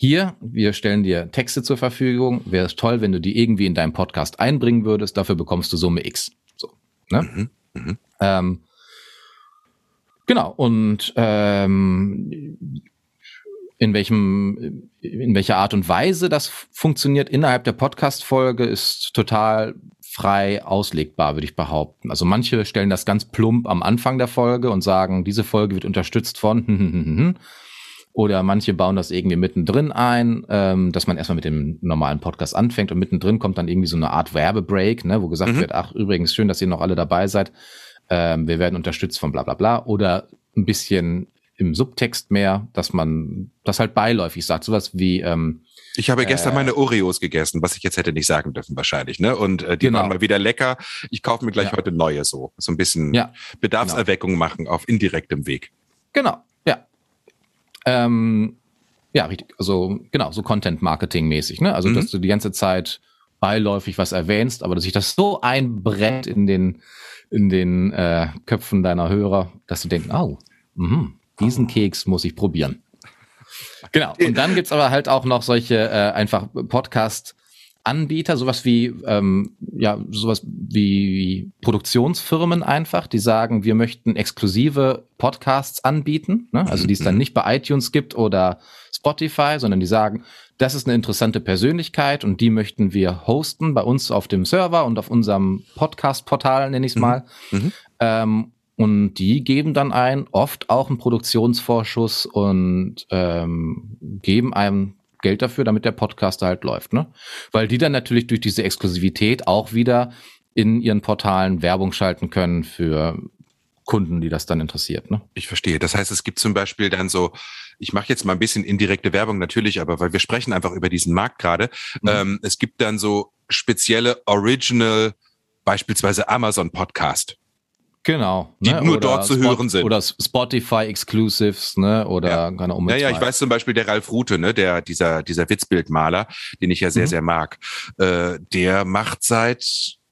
hier, wir stellen dir Texte zur Verfügung. Wäre es toll, wenn du die irgendwie in deinem Podcast einbringen würdest. Dafür bekommst du Summe X. So, ne? Mhm. Mhm. Ähm, genau. Und ähm, in welchem, in welcher Art und Weise das funktioniert innerhalb der Podcast-Folge ist total frei auslegbar, würde ich behaupten. Also manche stellen das ganz plump am Anfang der Folge und sagen, diese Folge wird unterstützt von oder manche bauen das irgendwie mittendrin ein, ähm, dass man erstmal mit dem normalen Podcast anfängt und mittendrin kommt dann irgendwie so eine Art Werbebreak, ne, wo gesagt mhm. wird, ach übrigens schön, dass ihr noch alle dabei seid. Ähm, wir werden unterstützt von bla bla bla. Oder ein bisschen im Subtext mehr, dass man das halt beiläufig sagt. Sowas wie ähm, ich habe gestern äh, meine Oreos gegessen, was ich jetzt hätte nicht sagen dürfen wahrscheinlich, ne? Und äh, die genau. waren mal wieder lecker. Ich kaufe mir gleich ja. heute neue so, so ein bisschen ja, Bedarfserweckung genau. machen auf indirektem Weg. Genau. Ähm, ja, richtig. Also genau, so Content-Marketing-mäßig, ne? Also mhm. dass du die ganze Zeit beiläufig was erwähnst, aber dass sich das so einbrennt in den in den äh, Köpfen deiner Hörer, dass du denkst, oh, mh, diesen Keks muss ich probieren. Genau. Und dann gibt's aber halt auch noch solche äh, einfach Podcast- Anbieter, sowas wie ähm, ja sowas wie Produktionsfirmen einfach, die sagen, wir möchten exklusive Podcasts anbieten, ne? also die es dann mhm. nicht bei iTunes gibt oder Spotify, sondern die sagen, das ist eine interessante Persönlichkeit und die möchten wir hosten bei uns auf dem Server und auf unserem Podcast-Portal, nenne ich es mhm. mal. Mhm. Ähm, und die geben dann ein, oft auch einen Produktionsvorschuss und ähm, geben einem Geld dafür, damit der Podcast halt läuft, ne? Weil die dann natürlich durch diese Exklusivität auch wieder in ihren Portalen Werbung schalten können für Kunden, die das dann interessiert. Ne? Ich verstehe. Das heißt, es gibt zum Beispiel dann so, ich mache jetzt mal ein bisschen indirekte Werbung natürlich, aber weil wir sprechen einfach über diesen Markt gerade. Mhm. Ähm, es gibt dann so spezielle Original, beispielsweise Amazon Podcast. Genau. Die ne? nur oder dort zu Spot hören sind. Oder Spotify Exclusives, ne? Oder ja. keine Ahnung. Ja, ja, ich weiß zum Beispiel der Ralf Rute, ne? Der, dieser, dieser Witzbildmaler, den ich ja sehr, mhm. sehr mag. Äh, der macht seit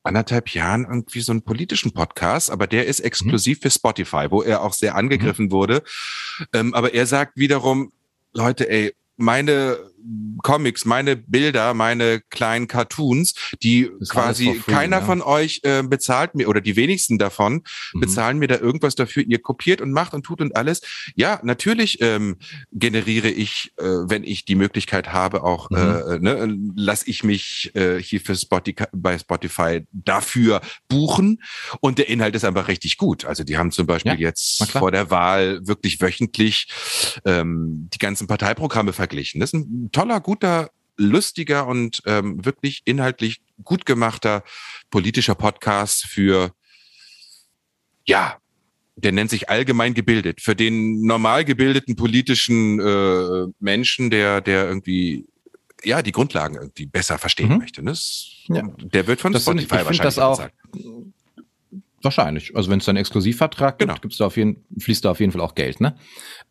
anderthalb Jahren irgendwie so einen politischen Podcast, aber der ist exklusiv mhm. für Spotify, wo er auch sehr angegriffen mhm. wurde. Ähm, aber er sagt wiederum, Leute, ey, meine Comics, meine Bilder, meine kleinen Cartoons, die quasi free, keiner ja. von euch äh, bezahlt mir oder die wenigsten davon mhm. bezahlen mir da irgendwas dafür. Ihr kopiert und macht und tut und alles. Ja, natürlich ähm, generiere ich, äh, wenn ich die Möglichkeit habe, auch mhm. äh, ne, lass ich mich äh, hier für Spotify bei Spotify dafür buchen und der Inhalt ist einfach richtig gut. Also die haben zum Beispiel ja, jetzt vor der Wahl wirklich wöchentlich ähm, die ganzen Parteiprogramme verglichen. Das ist ein toller, guter, lustiger und ähm, wirklich inhaltlich gut gemachter politischer Podcast für, ja, der nennt sich allgemein gebildet. Für den normal gebildeten politischen äh, Menschen, der, der irgendwie ja die Grundlagen irgendwie besser verstehen mhm. möchte. Ne? Das, ja. Der wird von das Spotify ich wahrscheinlich das auch. Wahrscheinlich. Also wenn es einen Exklusivvertrag gibt, genau. gibt's da auf jeden, fließt da auf jeden Fall auch Geld. Ne?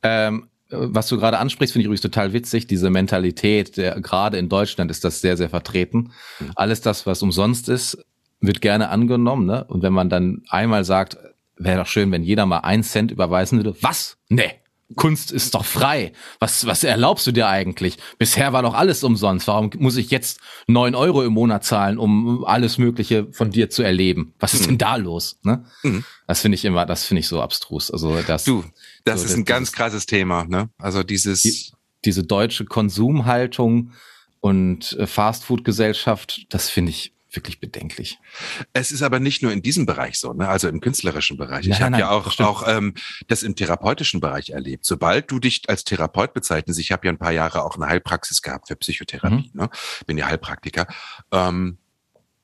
Ähm, was du gerade ansprichst, finde ich übrigens total witzig, diese Mentalität, der, gerade in Deutschland ist das sehr, sehr vertreten. Alles das, was umsonst ist, wird gerne angenommen. Ne? Und wenn man dann einmal sagt, wäre doch schön, wenn jeder mal einen Cent überweisen würde. Was? Nee. Kunst ist doch frei. Was, was erlaubst du dir eigentlich? Bisher war doch alles umsonst. Warum muss ich jetzt neun Euro im Monat zahlen, um alles Mögliche von dir zu erleben? Was ist mhm. denn da los? Ne? Mhm. Das finde ich immer, das finde ich so abstrus. Also das, du, das so, ist ein ganz krasses Thema. Ne? Also dieses die, diese deutsche Konsumhaltung und äh, Fastfood-Gesellschaft, das finde ich wirklich bedenklich. Es ist aber nicht nur in diesem Bereich so, ne? also im künstlerischen Bereich. Nein, ich habe ja auch, auch ähm, das im therapeutischen Bereich erlebt. Sobald du dich als Therapeut bezeichnest, ich habe ja ein paar Jahre auch eine Heilpraxis gehabt für Psychotherapie, mhm. ne? bin ja Heilpraktiker. Ähm,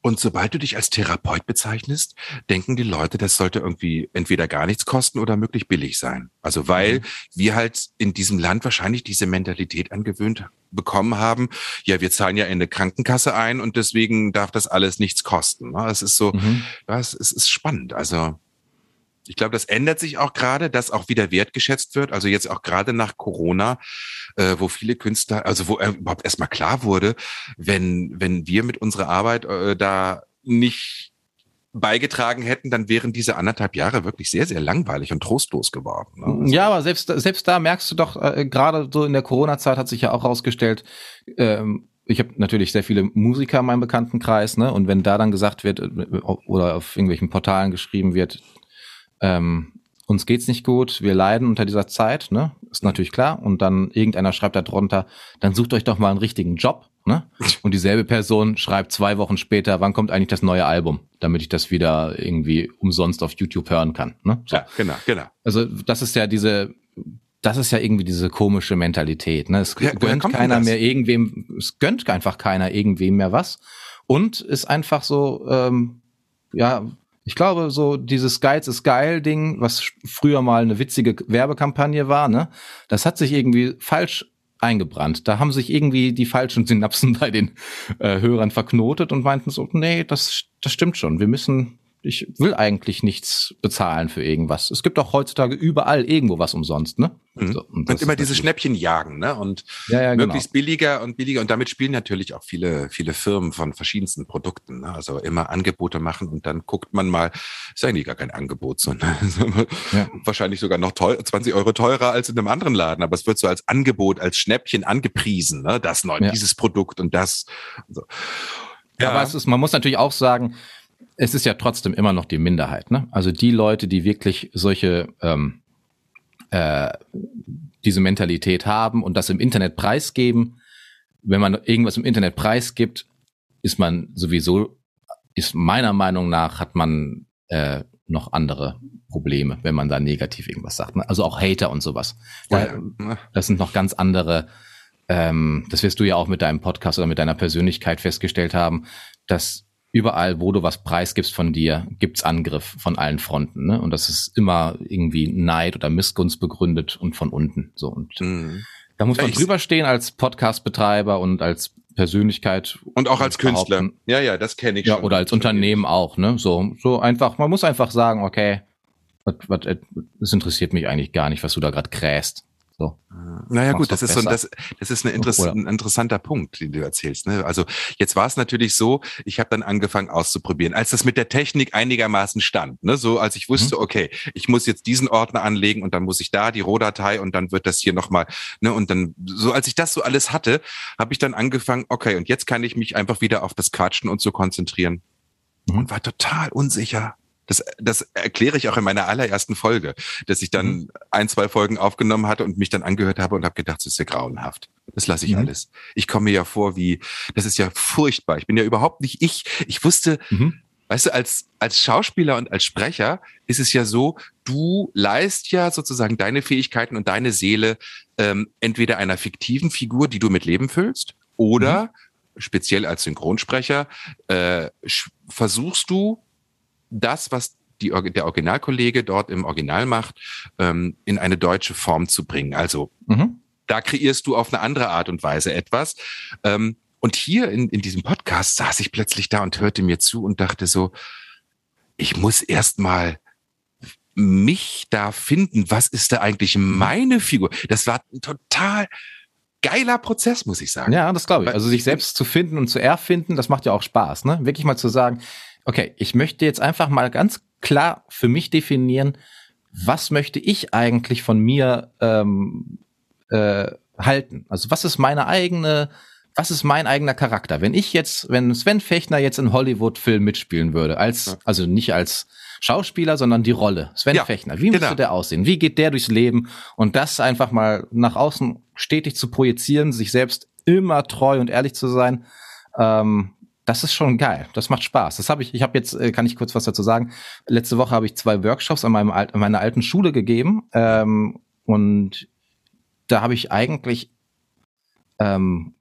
Und sobald du dich als Therapeut bezeichnest, denken die Leute, das sollte irgendwie entweder gar nichts kosten oder möglich billig sein. Also weil mhm. wir halt in diesem Land wahrscheinlich diese Mentalität angewöhnt bekommen haben, ja, wir zahlen ja in eine Krankenkasse ein und deswegen darf das alles nichts kosten. Ne? Es ist so, mhm. das, es ist spannend. Also ich glaube, das ändert sich auch gerade, dass auch wieder wertgeschätzt wird. Also jetzt auch gerade nach Corona, äh, wo viele Künstler, also wo äh, überhaupt erstmal klar wurde, wenn, wenn wir mit unserer Arbeit äh, da nicht beigetragen hätten, dann wären diese anderthalb Jahre wirklich sehr, sehr langweilig und trostlos geworden. Ne? Also ja, aber selbst, selbst da merkst du doch, äh, gerade so in der Corona-Zeit hat sich ja auch rausgestellt, ähm, ich habe natürlich sehr viele Musiker in meinem Bekanntenkreis, ne? Und wenn da dann gesagt wird äh, oder auf irgendwelchen Portalen geschrieben wird, ähm, uns geht's nicht gut, wir leiden unter dieser Zeit, ne? Ist natürlich klar. Und dann irgendeiner schreibt da drunter, dann sucht euch doch mal einen richtigen Job, ne? Und dieselbe Person schreibt zwei Wochen später, wann kommt eigentlich das neue Album, damit ich das wieder irgendwie umsonst auf YouTube hören kann, ne? So. Ja, genau, genau. Also das ist ja diese, das ist ja irgendwie diese komische Mentalität, ne? Es ja, gönnt keiner mehr irgendwem, es gönnt einfach keiner irgendwem mehr was. Und ist einfach so, ähm, ja, ich glaube, so dieses Geiz ist geil Ding, was früher mal eine witzige Werbekampagne war, ne, das hat sich irgendwie falsch eingebrannt. Da haben sich irgendwie die falschen Synapsen bei den äh, Hörern verknotet und meinten so, nee, das, das stimmt schon. Wir müssen ich will eigentlich nichts bezahlen für irgendwas. Es gibt auch heutzutage überall irgendwo was umsonst, ne? Mhm. So, und, und immer diese Schnäppchen jagen, ne? Und ja, ja, möglichst genau. billiger und billiger. Und damit spielen natürlich auch viele, viele Firmen von verschiedensten Produkten. Ne? Also immer Angebote machen und dann guckt man mal, ist eigentlich gar kein Angebot, sondern ja. wahrscheinlich sogar noch teuer, 20 Euro teurer als in einem anderen Laden. Aber es wird so als Angebot, als Schnäppchen angepriesen, ne? Das neu, dieses Produkt und das. So. Ja. Aber es ist, man muss natürlich auch sagen, es ist ja trotzdem immer noch die Minderheit. Ne? Also die Leute, die wirklich solche ähm, äh, diese Mentalität haben und das im Internet preisgeben, wenn man irgendwas im Internet preisgibt, ist man sowieso, ist meiner Meinung nach, hat man äh, noch andere Probleme, wenn man da negativ irgendwas sagt. Ne? Also auch Hater und sowas. Da, das sind noch ganz andere, ähm, das wirst du ja auch mit deinem Podcast oder mit deiner Persönlichkeit festgestellt haben, dass überall, wo du was preisgibst von dir, gibt's Angriff von allen Fronten. Ne? Und das ist immer irgendwie Neid oder Missgunst begründet und von unten. So und mhm. da muss man ich drüber stehen als Podcast-Betreiber und als Persönlichkeit und auch als Künstler. Ja, ja, das kenne ich ja, schon. Oder als Unternehmen auch. Ne, so so einfach. Man muss einfach sagen, okay, was, was, das interessiert mich eigentlich gar nicht, was du da gerade kräst. So. Naja gut, das ist, so, das, das ist eine Interess ein interessanter Punkt, den du erzählst. Ne? Also jetzt war es natürlich so, ich habe dann angefangen auszuprobieren, als das mit der Technik einigermaßen stand. Ne? So als ich wusste, mhm. okay, ich muss jetzt diesen Ordner anlegen und dann muss ich da die Rohdatei und dann wird das hier nochmal. Ne? Und dann, so als ich das so alles hatte, habe ich dann angefangen, okay, und jetzt kann ich mich einfach wieder auf das Quatschen und so konzentrieren. Mhm. Und war total unsicher das, das erkläre ich auch in meiner allerersten Folge, dass ich dann mhm. ein, zwei Folgen aufgenommen hatte und mich dann angehört habe und habe gedacht, das ist ja grauenhaft. Das lasse ich mhm. alles. Ich komme mir ja vor wie, das ist ja furchtbar. Ich bin ja überhaupt nicht ich. Ich wusste, mhm. weißt du, als, als Schauspieler und als Sprecher ist es ja so, du leist ja sozusagen deine Fähigkeiten und deine Seele ähm, entweder einer fiktiven Figur, die du mit Leben füllst, oder mhm. speziell als Synchronsprecher äh, versuchst du das, was die, der Originalkollege dort im Original macht, ähm, in eine deutsche Form zu bringen. Also mhm. da kreierst du auf eine andere Art und Weise etwas. Ähm, und hier in, in diesem Podcast saß ich plötzlich da und hörte mir zu und dachte so, ich muss erst mal mich da finden. Was ist da eigentlich meine Figur? Das war ein total geiler Prozess, muss ich sagen. Ja, das glaube ich. Also sich selbst zu finden und zu erfinden, das macht ja auch Spaß, ne? Wirklich mal zu sagen, okay, ich möchte jetzt einfach mal ganz klar für mich definieren, was möchte ich eigentlich von mir ähm, äh, halten? Also was ist meine eigene, was ist mein eigener Charakter? Wenn ich jetzt, wenn Sven Fechner jetzt in Hollywood-Film mitspielen würde, als, also nicht als Schauspieler, sondern die Rolle. Sven ja, Fechner. Wie genau. müsste der aussehen? Wie geht der durchs Leben? Und das einfach mal nach außen stetig zu projizieren, sich selbst immer treu und ehrlich zu sein, ähm, das ist schon geil. Das macht Spaß. Das habe ich. Ich habe jetzt, äh, kann ich kurz was dazu sagen. Letzte Woche habe ich zwei Workshops an meinem an meiner alten Schule gegeben ähm, und da habe ich eigentlich ähm,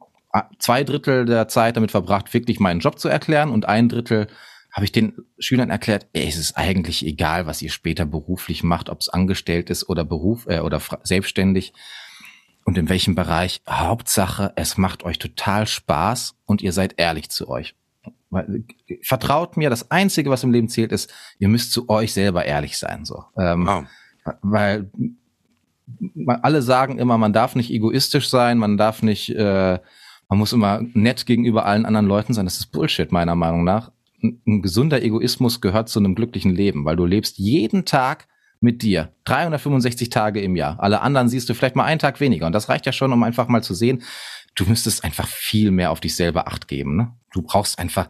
zwei Drittel der Zeit damit verbracht, wirklich meinen Job zu erklären und ein Drittel habe ich den Schülern erklärt, ey, es ist eigentlich egal, was ihr später beruflich macht, ob es angestellt ist oder Beruf äh, oder selbstständig und in welchem Bereich. Hauptsache, es macht euch total Spaß und ihr seid ehrlich zu euch. Vertraut mir, das Einzige, was im Leben zählt, ist, ihr müsst zu euch selber ehrlich sein. So, ähm, oh. weil alle sagen immer, man darf nicht egoistisch sein, man darf nicht, äh, man muss immer nett gegenüber allen anderen Leuten sein. Das ist Bullshit meiner Meinung nach ein gesunder Egoismus gehört zu einem glücklichen Leben, weil du lebst jeden Tag mit dir. 365 Tage im Jahr. Alle anderen siehst du vielleicht mal einen Tag weniger. Und das reicht ja schon, um einfach mal zu sehen, du müsstest einfach viel mehr auf dich selber acht geben. Ne? Du brauchst einfach,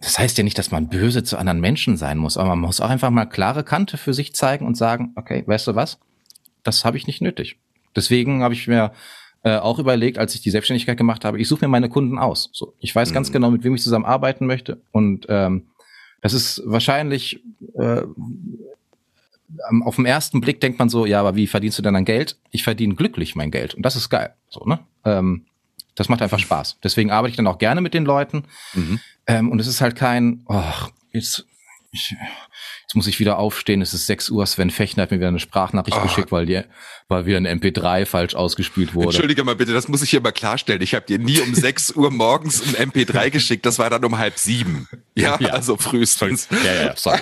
das heißt ja nicht, dass man böse zu anderen Menschen sein muss, aber man muss auch einfach mal klare Kante für sich zeigen und sagen, okay, weißt du was? Das habe ich nicht nötig. Deswegen habe ich mir äh, auch überlegt, als ich die Selbstständigkeit gemacht habe, ich suche mir meine Kunden aus. So, ich weiß mhm. ganz genau, mit wem ich zusammen arbeiten möchte. Und ähm, das ist wahrscheinlich äh, auf den ersten Blick denkt man so, ja, aber wie verdienst du denn dein Geld? Ich verdiene glücklich mein Geld. Und das ist geil. So, ne? Ähm, das macht einfach Spaß. Deswegen arbeite ich dann auch gerne mit den Leuten. Mhm. Ähm, und es ist halt kein, oh, jetzt ich, jetzt muss ich wieder aufstehen, es ist 6 Uhr, Sven Fechner hat mir wieder eine Sprachnachricht oh. geschickt, weil, die, weil wieder ein MP3 falsch ausgespielt wurde. Entschuldige mal bitte, das muss ich hier mal klarstellen. Ich habe dir nie um 6 Uhr morgens ein MP3 geschickt, das war dann um halb sieben. Ja, ja. also frühestens. Ja, ja, sorry.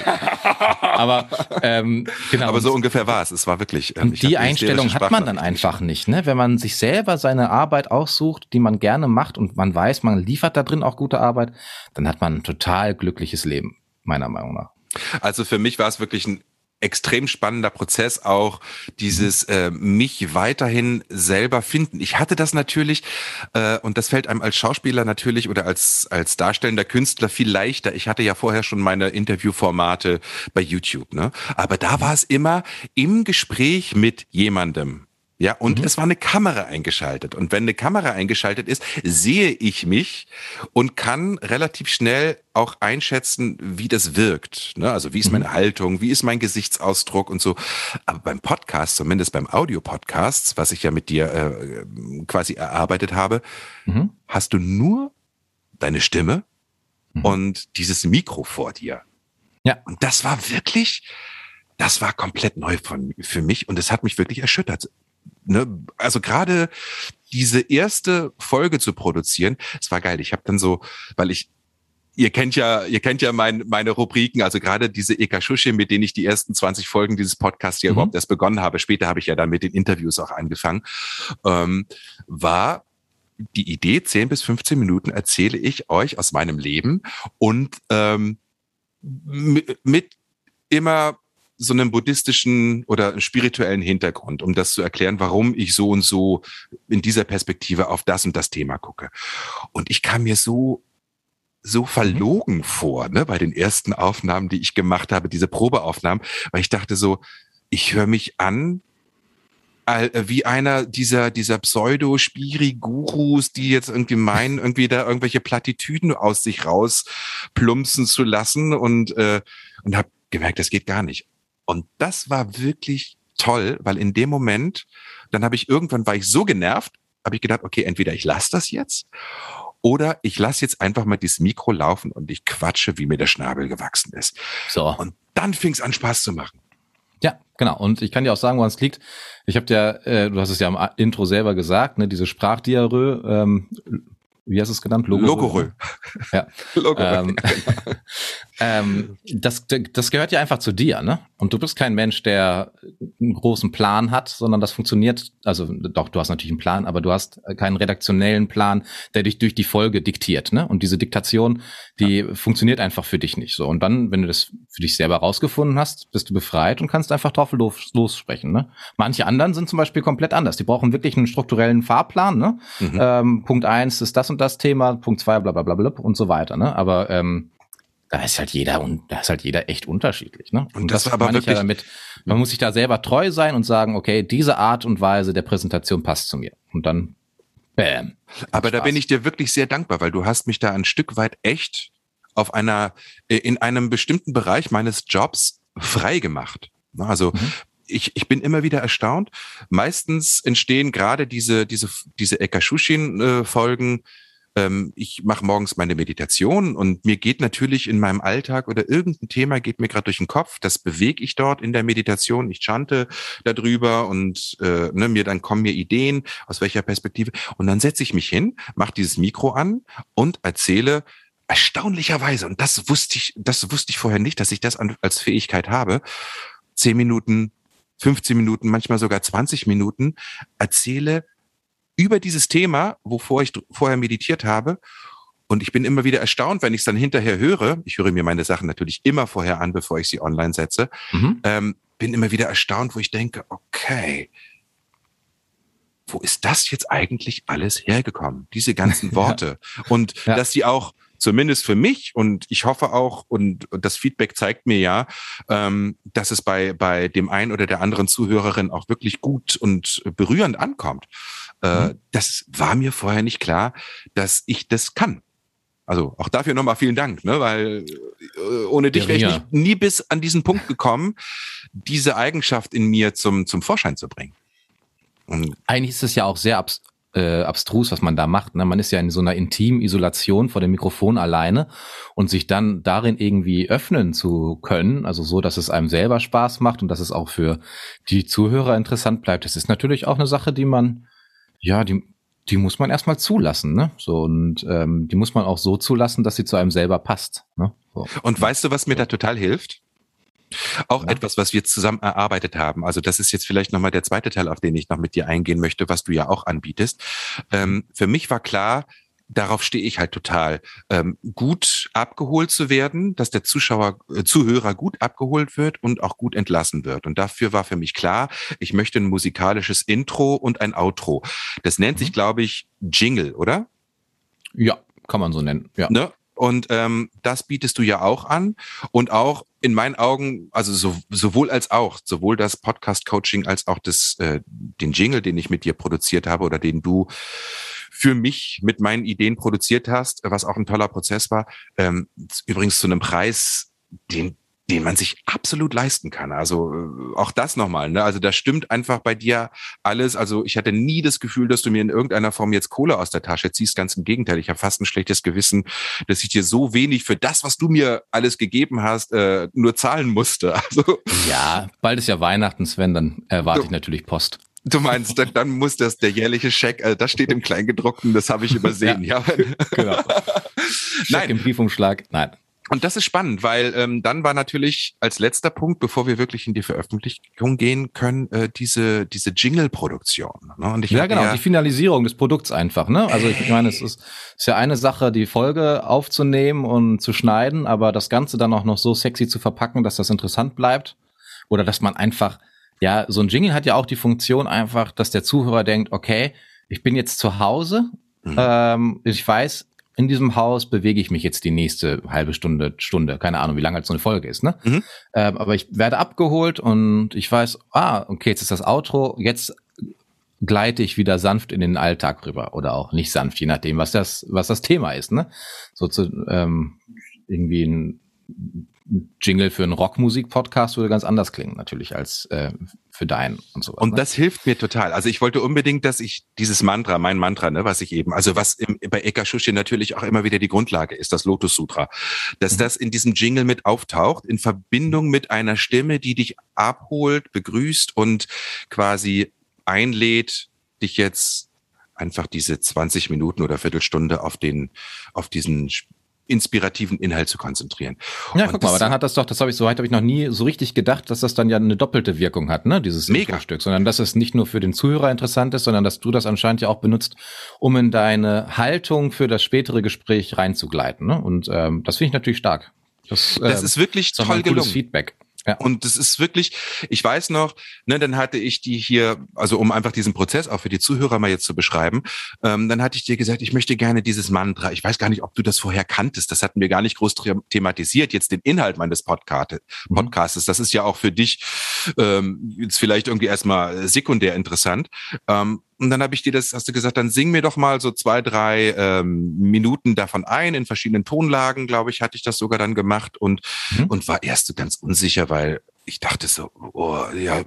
Aber ähm, genau. Aber so ungefähr war es. Es war wirklich. Ähm, die Einstellung hat man dann einfach nicht, ne? Wenn man sich selber seine Arbeit aussucht, die man gerne macht und man weiß, man liefert da drin auch gute Arbeit, dann hat man ein total glückliches Leben meiner Meinung nach. Also für mich war es wirklich ein extrem spannender Prozess auch dieses äh, mich weiterhin selber finden. Ich hatte das natürlich äh, und das fällt einem als Schauspieler natürlich oder als als darstellender Künstler viel leichter. Ich hatte ja vorher schon meine Interviewformate bei YouTube, ne? Aber da war es immer im Gespräch mit jemandem. Ja, und mhm. es war eine Kamera eingeschaltet. Und wenn eine Kamera eingeschaltet ist, sehe ich mich und kann relativ schnell auch einschätzen, wie das wirkt. Ne? Also wie ist meine mhm. Haltung, wie ist mein Gesichtsausdruck und so. Aber beim Podcast, zumindest beim Audio-Podcast, was ich ja mit dir äh, quasi erarbeitet habe, mhm. hast du nur deine Stimme mhm. und dieses Mikro vor dir. Ja. Und das war wirklich, das war komplett neu von, für mich und es hat mich wirklich erschüttert ne, also gerade diese erste Folge zu produzieren, es war geil. Ich habe dann so, weil ich Ihr kennt ja, ihr kennt ja mein, meine Rubriken, also gerade diese Eka Shushe, mit denen ich die ersten 20 Folgen dieses Podcasts hier mhm. überhaupt erst begonnen habe. Später habe ich ja dann mit den Interviews auch angefangen. Ähm, war die Idee, 10 bis 15 Minuten erzähle ich euch aus meinem Leben und ähm, mit immer so einem buddhistischen oder spirituellen Hintergrund, um das zu erklären, warum ich so und so in dieser Perspektive auf das und das Thema gucke. Und ich kam mir so so verlogen vor, ne, bei den ersten Aufnahmen, die ich gemacht habe, diese Probeaufnahmen, weil ich dachte so, ich höre mich an äh, wie einer dieser dieser Pseudo-Spiri-Gurus, die jetzt irgendwie meinen, irgendwie da irgendwelche Plattitüden aus sich raus plumpsen zu lassen und äh, und habe gemerkt, das geht gar nicht. Und das war wirklich toll, weil in dem Moment, dann habe ich irgendwann, war ich so genervt, habe ich gedacht, okay, entweder ich lasse das jetzt oder ich lasse jetzt einfach mal dieses Mikro laufen und ich quatsche, wie mir der Schnabel gewachsen ist. So. Und dann fing es an, Spaß zu machen. Ja, genau. Und ich kann dir auch sagen, woran es liegt. Ich habe dir, äh, du hast es ja im Intro selber gesagt, ne, diese Sprachdiarö ähm, wie hast du es genannt? Logorö. Logorö. Ja. Logorö. Ähm, genau. ähm, das, das gehört ja einfach zu dir, ne? Und du bist kein Mensch, der einen großen Plan hat, sondern das funktioniert, also doch, du hast natürlich einen Plan, aber du hast keinen redaktionellen Plan, der dich durch die Folge diktiert, ne? Und diese Diktation, die ja. funktioniert einfach für dich nicht so. Und dann, wenn du das für dich selber rausgefunden hast, bist du befreit und kannst einfach drauf los, lossprechen, ne? Manche anderen sind zum Beispiel komplett anders. Die brauchen wirklich einen strukturellen Fahrplan, ne? Mhm. Ähm, Punkt eins ist das und das Thema, Punkt zwei, bla bla bla bla und so weiter. Ne? Aber ähm, da ist halt jeder und da ist halt jeder echt unterschiedlich. Ne? Und, und das, das aber wirklich, ja damit, man muss sich da selber treu sein und sagen, okay, diese Art und Weise der Präsentation passt zu mir. Und dann Bam. Aber da bin ich dir wirklich sehr dankbar, weil du hast mich da ein Stück weit echt auf einer, äh, in einem bestimmten Bereich meines Jobs frei gemacht. Also mhm ich, ich bin immer wieder erstaunt. Meistens entstehen gerade diese, diese, diese Ekashushin-Folgen. Ähm, ich mache morgens meine Meditation und mir geht natürlich in meinem Alltag oder irgendein Thema geht mir gerade durch den Kopf. Das bewege ich dort in der Meditation. Ich chante darüber und äh, ne, mir dann kommen mir Ideen aus welcher Perspektive. Und dann setze ich mich hin, mache dieses Mikro an und erzähle erstaunlicherweise, und das wusste ich, das wusste ich vorher nicht, dass ich das als Fähigkeit habe, zehn Minuten 15 Minuten, manchmal sogar 20 Minuten, erzähle über dieses Thema, wovor ich vorher meditiert habe. Und ich bin immer wieder erstaunt, wenn ich es dann hinterher höre. Ich höre mir meine Sachen natürlich immer vorher an, bevor ich sie online setze. Mhm. Ähm, bin immer wieder erstaunt, wo ich denke, okay, wo ist das jetzt eigentlich alles hergekommen? Diese ganzen Worte. Und ja. dass sie auch zumindest für mich und ich hoffe auch, und das Feedback zeigt mir ja, ähm, dass es bei, bei dem einen oder der anderen Zuhörerin auch wirklich gut und berührend ankommt. Äh, mhm. Das war mir vorher nicht klar, dass ich das kann. Also auch dafür nochmal vielen Dank, ne? weil äh, ohne dich wäre ich nicht, nie bis an diesen Punkt gekommen, diese Eigenschaft in mir zum, zum Vorschein zu bringen. Und Eigentlich ist es ja auch sehr abs äh, abstrus, was man da macht. Ne? Man ist ja in so einer intimen Isolation vor dem Mikrofon alleine und sich dann darin irgendwie öffnen zu können, also so, dass es einem selber Spaß macht und dass es auch für die Zuhörer interessant bleibt. Das ist natürlich auch eine Sache, die man, ja, die, die muss man erstmal zulassen, ne? So und ähm, die muss man auch so zulassen, dass sie zu einem selber passt. Ne? So. Und weißt du, was mir da total hilft? Auch ja. etwas, was wir zusammen erarbeitet haben. Also das ist jetzt vielleicht nochmal der zweite Teil, auf den ich noch mit dir eingehen möchte, was du ja auch anbietest. Ähm, für mich war klar, darauf stehe ich halt total, ähm, gut abgeholt zu werden, dass der Zuschauer, äh, Zuhörer gut abgeholt wird und auch gut entlassen wird. Und dafür war für mich klar, ich möchte ein musikalisches Intro und ein Outro. Das nennt mhm. sich, glaube ich, Jingle, oder? Ja, kann man so nennen. Ja. Ne? Und ähm, das bietest du ja auch an. Und auch in meinen Augen, also so, sowohl als auch, sowohl das Podcast-Coaching als auch das, äh, den Jingle, den ich mit dir produziert habe oder den du für mich mit meinen Ideen produziert hast, was auch ein toller Prozess war. Ähm, übrigens zu einem Preis, den den man sich absolut leisten kann. Also äh, auch das nochmal. Ne? Also da stimmt einfach bei dir alles. Also ich hatte nie das Gefühl, dass du mir in irgendeiner Form jetzt Kohle aus der Tasche ziehst. Ganz im Gegenteil. Ich habe fast ein schlechtes Gewissen, dass ich dir so wenig für das, was du mir alles gegeben hast, äh, nur zahlen musste. Also ja, bald ist ja Weihnachten, Sven. Dann erwarte ich natürlich Post. Du meinst, dann, dann muss das der jährliche Scheck, äh, das steht im Kleingedruckten, das habe ich übersehen. ja, ja. genau. Scheck Nein. im Briefumschlag. Nein. Und das ist spannend, weil ähm, dann war natürlich als letzter Punkt, bevor wir wirklich in die Veröffentlichung gehen können, äh, diese diese Jingle-Produktion. Ne? Und ich ja, genau, ja die Finalisierung des Produkts einfach. Ne? Also ich meine, es ist, ist ja eine Sache, die Folge aufzunehmen und zu schneiden, aber das Ganze dann auch noch so sexy zu verpacken, dass das interessant bleibt oder dass man einfach, ja, so ein Jingle hat ja auch die Funktion einfach, dass der Zuhörer denkt, okay, ich bin jetzt zu Hause, mhm. ähm, ich weiß, in diesem Haus bewege ich mich jetzt die nächste halbe Stunde, Stunde, keine Ahnung, wie lange halt so eine Folge ist, ne? Mhm. Ähm, aber ich werde abgeholt und ich weiß, ah, okay, jetzt ist das Outro, jetzt gleite ich wieder sanft in den Alltag rüber oder auch nicht sanft, je nachdem, was das, was das Thema ist, ne? So zu, ähm, irgendwie ein Jingle für einen Rockmusik-Podcast würde ganz anders klingen, natürlich, als äh, für deinen und so. Und ne? das hilft mir total. Also ich wollte unbedingt, dass ich dieses Mantra, mein Mantra, ne, was ich eben, also was im, bei Eka Shushi natürlich auch immer wieder die Grundlage ist, das Lotus Sutra, dass mhm. das in diesem Jingle mit auftaucht, in Verbindung mit einer Stimme, die dich abholt, begrüßt und quasi einlädt, dich jetzt einfach diese 20 Minuten oder Viertelstunde auf den, auf diesen inspirativen Inhalt zu konzentrieren. Ja, und guck mal, aber dann hat das doch, das habe ich soweit habe ich noch nie so richtig gedacht, dass das dann ja eine doppelte Wirkung hat, ne, dieses Mega. Stück, sondern dass es nicht nur für den Zuhörer interessant ist, sondern dass du das anscheinend ja auch benutzt, um in deine Haltung für das spätere Gespräch reinzugleiten, ne? Und ähm, das finde ich natürlich stark. Das, äh, das ist wirklich toll gelungen. Feedback. Ja. Und das ist wirklich, ich weiß noch, ne, dann hatte ich die hier, also um einfach diesen Prozess auch für die Zuhörer mal jetzt zu beschreiben, ähm, dann hatte ich dir gesagt, ich möchte gerne dieses Mantra. Ich weiß gar nicht, ob du das vorher kanntest. Das hatten wir gar nicht groß thematisiert. Jetzt den Inhalt meines Podcast, mhm. Podcastes. Das ist ja auch für dich ähm, jetzt vielleicht irgendwie erstmal sekundär interessant. Ähm, und dann habe ich dir das, hast du gesagt, dann sing mir doch mal so zwei, drei ähm, Minuten davon ein, in verschiedenen Tonlagen, glaube ich, hatte ich das sogar dann gemacht und, mhm. und war erst so ganz unsicher, weil ich dachte so, oh, ja,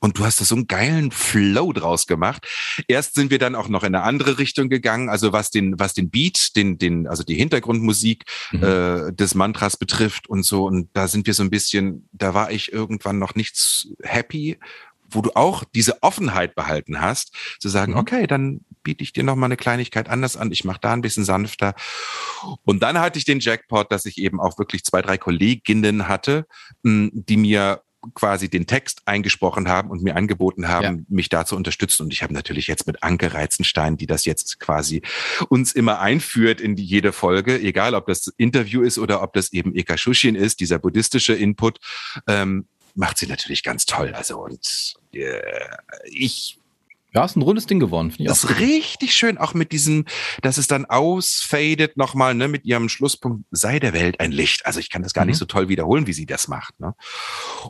und du hast da so einen geilen Flow draus gemacht. Erst sind wir dann auch noch in eine andere Richtung gegangen, also was den, was den Beat, den, den, also die Hintergrundmusik mhm. äh, des Mantras betrifft und so. Und da sind wir so ein bisschen, da war ich irgendwann noch nicht happy, wo du auch diese Offenheit behalten hast, zu sagen, mhm. okay, dann biete ich dir noch mal eine Kleinigkeit anders an, ich mache da ein bisschen sanfter. Und dann hatte ich den Jackpot, dass ich eben auch wirklich zwei, drei Kolleginnen hatte, hm, die mir quasi den Text eingesprochen haben und mir angeboten haben, ja. mich da zu unterstützen. Und ich habe natürlich jetzt mit Anke Reizenstein, die das jetzt quasi uns immer einführt in die, jede Folge, egal ob das Interview ist oder ob das eben Eka Shushin ist, dieser buddhistische Input, ähm, macht sie natürlich ganz toll. Also und äh, ich ja, ist ein rundes Ding geworden. Finde ich das ist richtig schön, auch mit diesem, dass es dann ausfadet nochmal, ne, mit ihrem Schlusspunkt, sei der Welt ein Licht. Also ich kann das gar mhm. nicht so toll wiederholen, wie sie das macht. Ne?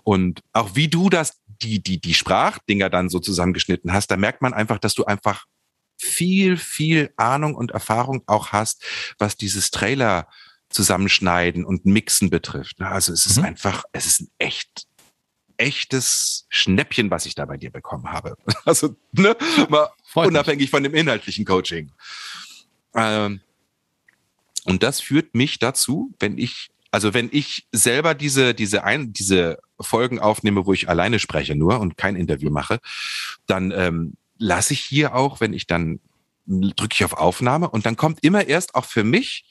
Und auch wie du das, die, die, die Sprachdinger dann so zusammengeschnitten hast, da merkt man einfach, dass du einfach viel, viel Ahnung und Erfahrung auch hast, was dieses Trailer zusammenschneiden und mixen betrifft. Ne? Also es ist mhm. einfach, es ist ein echt echtes Schnäppchen, was ich da bei dir bekommen habe. Also, ne, mal Freut unabhängig mich. von dem inhaltlichen Coaching. Ähm, und das führt mich dazu, wenn ich, also wenn ich selber diese, diese ein, diese Folgen aufnehme, wo ich alleine spreche nur und kein Interview mache, dann ähm, lasse ich hier auch, wenn ich dann drücke ich auf Aufnahme und dann kommt immer erst auch für mich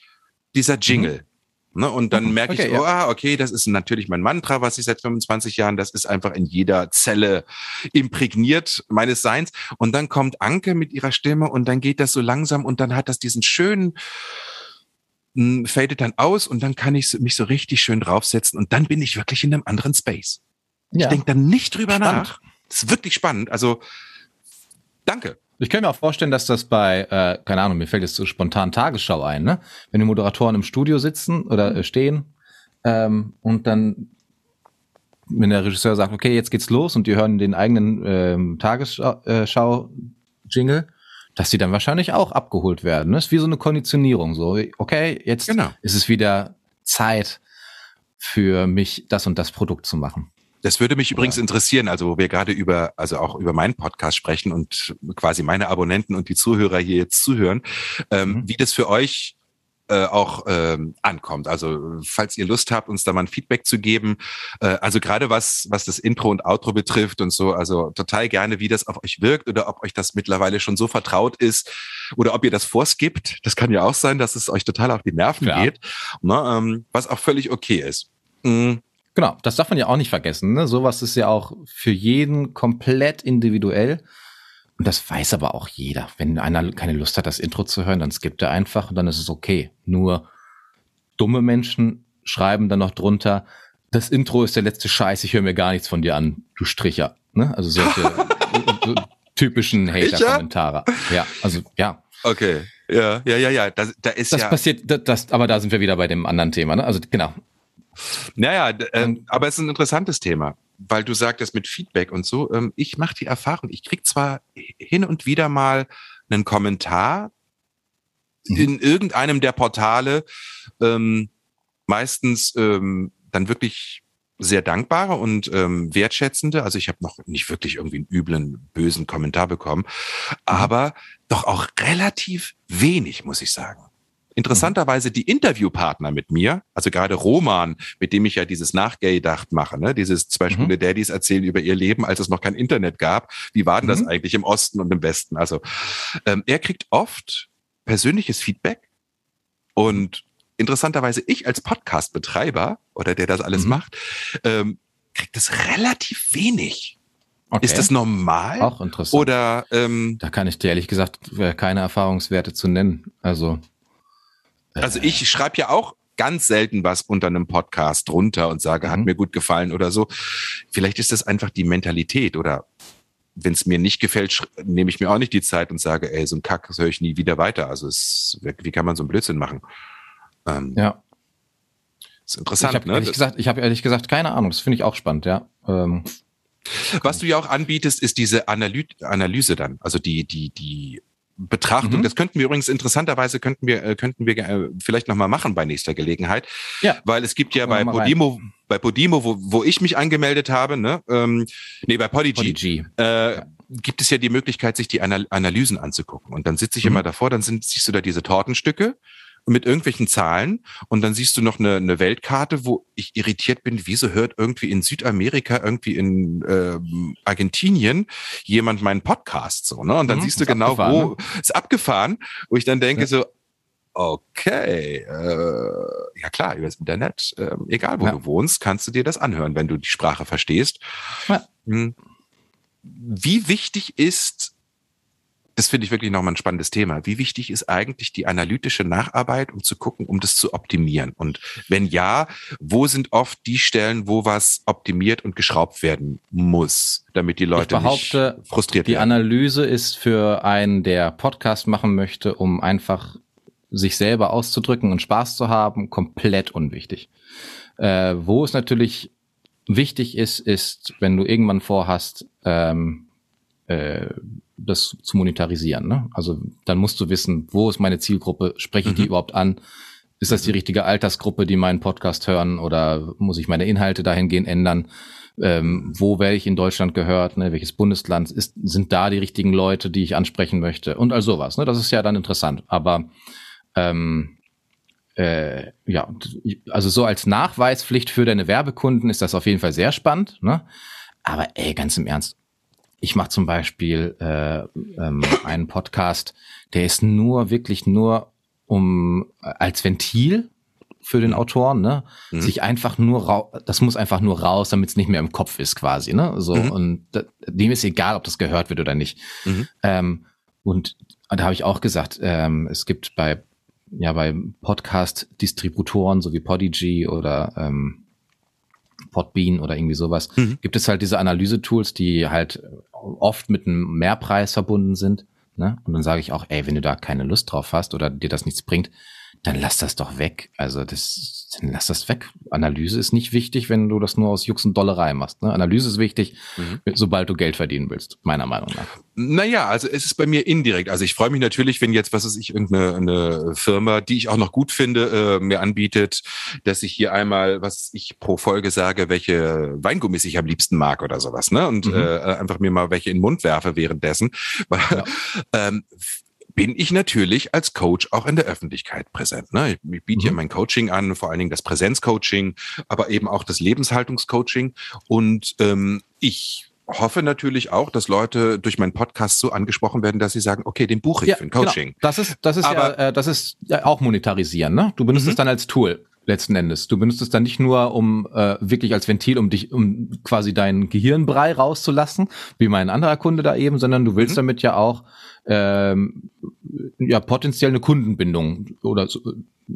dieser Jingle. Mhm. Ne? Und dann mhm. merke okay, ich, oh, ja. ah, okay, das ist natürlich mein Mantra, was ich seit 25 Jahren, das ist einfach in jeder Zelle imprägniert meines Seins. Und dann kommt Anke mit ihrer Stimme und dann geht das so langsam und dann hat das diesen schönen, hm, fadet dann aus und dann kann ich mich so richtig schön draufsetzen und dann bin ich wirklich in einem anderen Space. Ja. Ich denke dann nicht drüber spannend. nach. Das ist wirklich spannend. Also, danke. Ich kann mir auch vorstellen, dass das bei, äh, keine Ahnung, mir fällt jetzt so spontan Tagesschau ein, ne? Wenn die Moderatoren im Studio sitzen oder äh, stehen ähm, und dann, wenn der Regisseur sagt, okay, jetzt geht's los und die hören den eigenen ähm, Tagesschau-Jingle, äh, dass die dann wahrscheinlich auch abgeholt werden. Ne? Das ist wie so eine Konditionierung. So, okay, jetzt genau. ist es wieder Zeit für mich, das und das Produkt zu machen. Das würde mich übrigens interessieren, also wo wir gerade über, also auch über meinen Podcast sprechen und quasi meine Abonnenten und die Zuhörer hier jetzt zuhören, ähm, mhm. wie das für euch äh, auch ähm, ankommt. Also falls ihr Lust habt, uns da mal ein Feedback zu geben, äh, also gerade was was das Intro und Outro betrifft und so, also total gerne, wie das auf euch wirkt oder ob euch das mittlerweile schon so vertraut ist oder ob ihr das vorskippt. Das kann ja auch sein, dass es euch total auf die Nerven ja. geht, ne, ähm, was auch völlig okay ist. Mhm. Genau, das darf man ja auch nicht vergessen. Ne? Sowas ist ja auch für jeden komplett individuell. Und das weiß aber auch jeder. Wenn einer keine Lust hat, das Intro zu hören, dann skippt er einfach und dann ist es okay. Nur dumme Menschen schreiben dann noch drunter, das Intro ist der letzte Scheiß, ich höre mir gar nichts von dir an, du Stricher. Ne? Also solche typischen Hater-Kommentare. Ja, also ja. Okay. Ja, ja, ja, ja. Da, da ist das ja. passiert, das, das, aber da sind wir wieder bei dem anderen Thema. Ne? Also genau, naja, äh, aber es ist ein interessantes Thema, weil du sagtest mit Feedback und so. Ähm, ich mache die Erfahrung, ich krieg zwar hin und wieder mal einen Kommentar mhm. in irgendeinem der Portale, ähm, meistens ähm, dann wirklich sehr dankbare und ähm, wertschätzende. Also ich habe noch nicht wirklich irgendwie einen üblen, bösen Kommentar bekommen, mhm. aber doch auch relativ wenig, muss ich sagen. Interessanterweise die Interviewpartner mit mir, also gerade Roman, mit dem ich ja dieses Nachgay-Dacht mache, ne? dieses zwei mhm. Schwule Daddies erzählen über ihr Leben, als es noch kein Internet gab. Wie war denn das mhm. eigentlich im Osten und im Westen? Also ähm, er kriegt oft persönliches Feedback und interessanterweise ich als Podcast-Betreiber oder der das alles mhm. macht, ähm, kriegt es relativ wenig. Okay. Ist das normal? Auch interessant. Oder ähm, da kann ich dir ehrlich gesagt keine Erfahrungswerte zu nennen. Also also ich schreibe ja auch ganz selten was unter einem Podcast drunter und sage, mhm. hat mir gut gefallen oder so. Vielleicht ist das einfach die Mentalität oder wenn es mir nicht gefällt, nehme ich mir auch nicht die Zeit und sage, ey, so ein Kack, das höre ich nie wieder weiter. Also es, wie kann man so einen Blödsinn machen? Ähm, ja. Ist interessant, ich hab, ne? Ehrlich gesagt, ich habe ehrlich gesagt keine Ahnung. Das finde ich auch spannend, ja. Ähm, Was du ja auch anbietest, ist diese Analy Analyse dann, also die, die, die Betrachtung. Mhm. Das könnten wir übrigens interessanterweise könnten wir äh, könnten wir äh, vielleicht noch mal machen bei nächster Gelegenheit, Ja. weil es gibt ja bei Podimo bei Podimo, wo, wo ich mich angemeldet habe, ne, ähm, nee bei Podigy, Podigy. äh, gibt es ja die Möglichkeit, sich die Anal Analysen anzugucken. Und dann sitze ich Mhm. immer davor, dann sind, siehst du da diese Tortenstücke mit irgendwelchen Zahlen und dann siehst du noch eine, eine Weltkarte, wo ich irritiert bin, wieso hört irgendwie in Südamerika, irgendwie in ähm, Argentinien jemand meinen Podcast so, ne? Und dann Mhm, siehst du genau, wo ist abgefahren, wo ich dann denke Ja. so, okay, äh, ja klar, über das Internet, äh, egal wo Ja. du wohnst, kannst du dir das anhören, wenn du die Sprache verstehst. Ja. Hm. Wie wichtig ist, das finde ich wirklich nochmal ein spannendes Thema, wie wichtig ist eigentlich die analytische Nacharbeit, um zu gucken, um das zu optimieren? Und wenn ja, wo sind oft die Stellen, wo was optimiert und geschraubt werden muss, damit die Leute behaupte, nicht frustriert Die werden? Analyse ist für einen, der Podcast machen möchte, um einfach sich selber auszudrücken und Spaß zu haben, komplett unwichtig. Äh, wo es natürlich wichtig ist, ist, wenn du irgendwann vorhast, ähm, äh, das zu monetarisieren. Ne? Also dann musst du wissen, wo ist meine Zielgruppe, spreche ich die Mhm. überhaupt an? Ist das die richtige Altersgruppe, die meinen Podcast hören oder muss ich meine Inhalte dahingehend ändern? Ähm, wo werde ich in Deutschland gehört? Ne? Welches Bundesland ist, sind da die richtigen Leute, die ich ansprechen möchte? Und all sowas. Ne? Das ist ja dann interessant. Aber ähm, äh, ja, also so als Nachweispflicht für deine Werbekunden ist das auf jeden Fall sehr spannend. Ne? Aber ey, ganz im Ernst, ich mache zum Beispiel äh, ähm, einen Podcast, der ist nur wirklich nur um als Ventil für den Autoren, ne? Mhm. Sich einfach nur rau das muss einfach nur raus, damit es nicht mehr im Kopf ist, quasi, ne? So Mhm. und dem ist egal, ob das gehört wird oder nicht. Mhm. Ähm, und da habe ich auch gesagt, ähm, es gibt bei ja bei Podcast-Distributoren so wie Podigy oder ähm, Podbean oder irgendwie sowas, Mhm. gibt es halt diese Analyse-Tools, die halt oft mit einem Mehrpreis verbunden sind. Ne? Und dann sage ich auch, ey, wenn du da keine Lust drauf hast oder dir das nichts bringt, dann lass das doch weg. Also das, dann lass das weg. Analyse ist nicht wichtig, wenn du das nur aus Jux und Dollerei machst. Ne? Analyse ist wichtig, Mhm. sobald du Geld verdienen willst, meiner Meinung nach. Naja, also es ist bei mir indirekt. Also ich freue mich natürlich, wenn jetzt, was weiß ich, irgendeine eine Firma, die ich auch noch gut finde, äh, mir anbietet, dass ich hier einmal, was ich pro Folge sage, welche Weingummis ich am liebsten mag oder sowas, ne? Und Mhm. äh, einfach mir mal welche in den Mund werfe währenddessen. Weil, Ja. ähm, bin ich natürlich als Coach auch in der Öffentlichkeit präsent. Ne? Ich, biete Mhm. ja mein Coaching an, vor allen Dingen das Präsenzcoaching, aber eben auch das Lebenshaltungscoaching. Und ähm, ich hoffe natürlich auch, dass Leute durch meinen Podcast so angesprochen werden, dass sie sagen, okay, den buche ich für ein Coaching. Genau. Das ist, das ist Aber- ja, äh, das ist ja auch monetarisieren, ne? Du benutzt Mhm. es dann als Tool letzten Endes. Du benutzt es dann nicht nur, um äh, wirklich als Ventil, um dich, um quasi deinen Gehirnbrei rauszulassen, wie mein anderer Kunde da eben, sondern du willst Mhm. damit ja auch ähm, ja potenziell eine Kundenbindung oder so,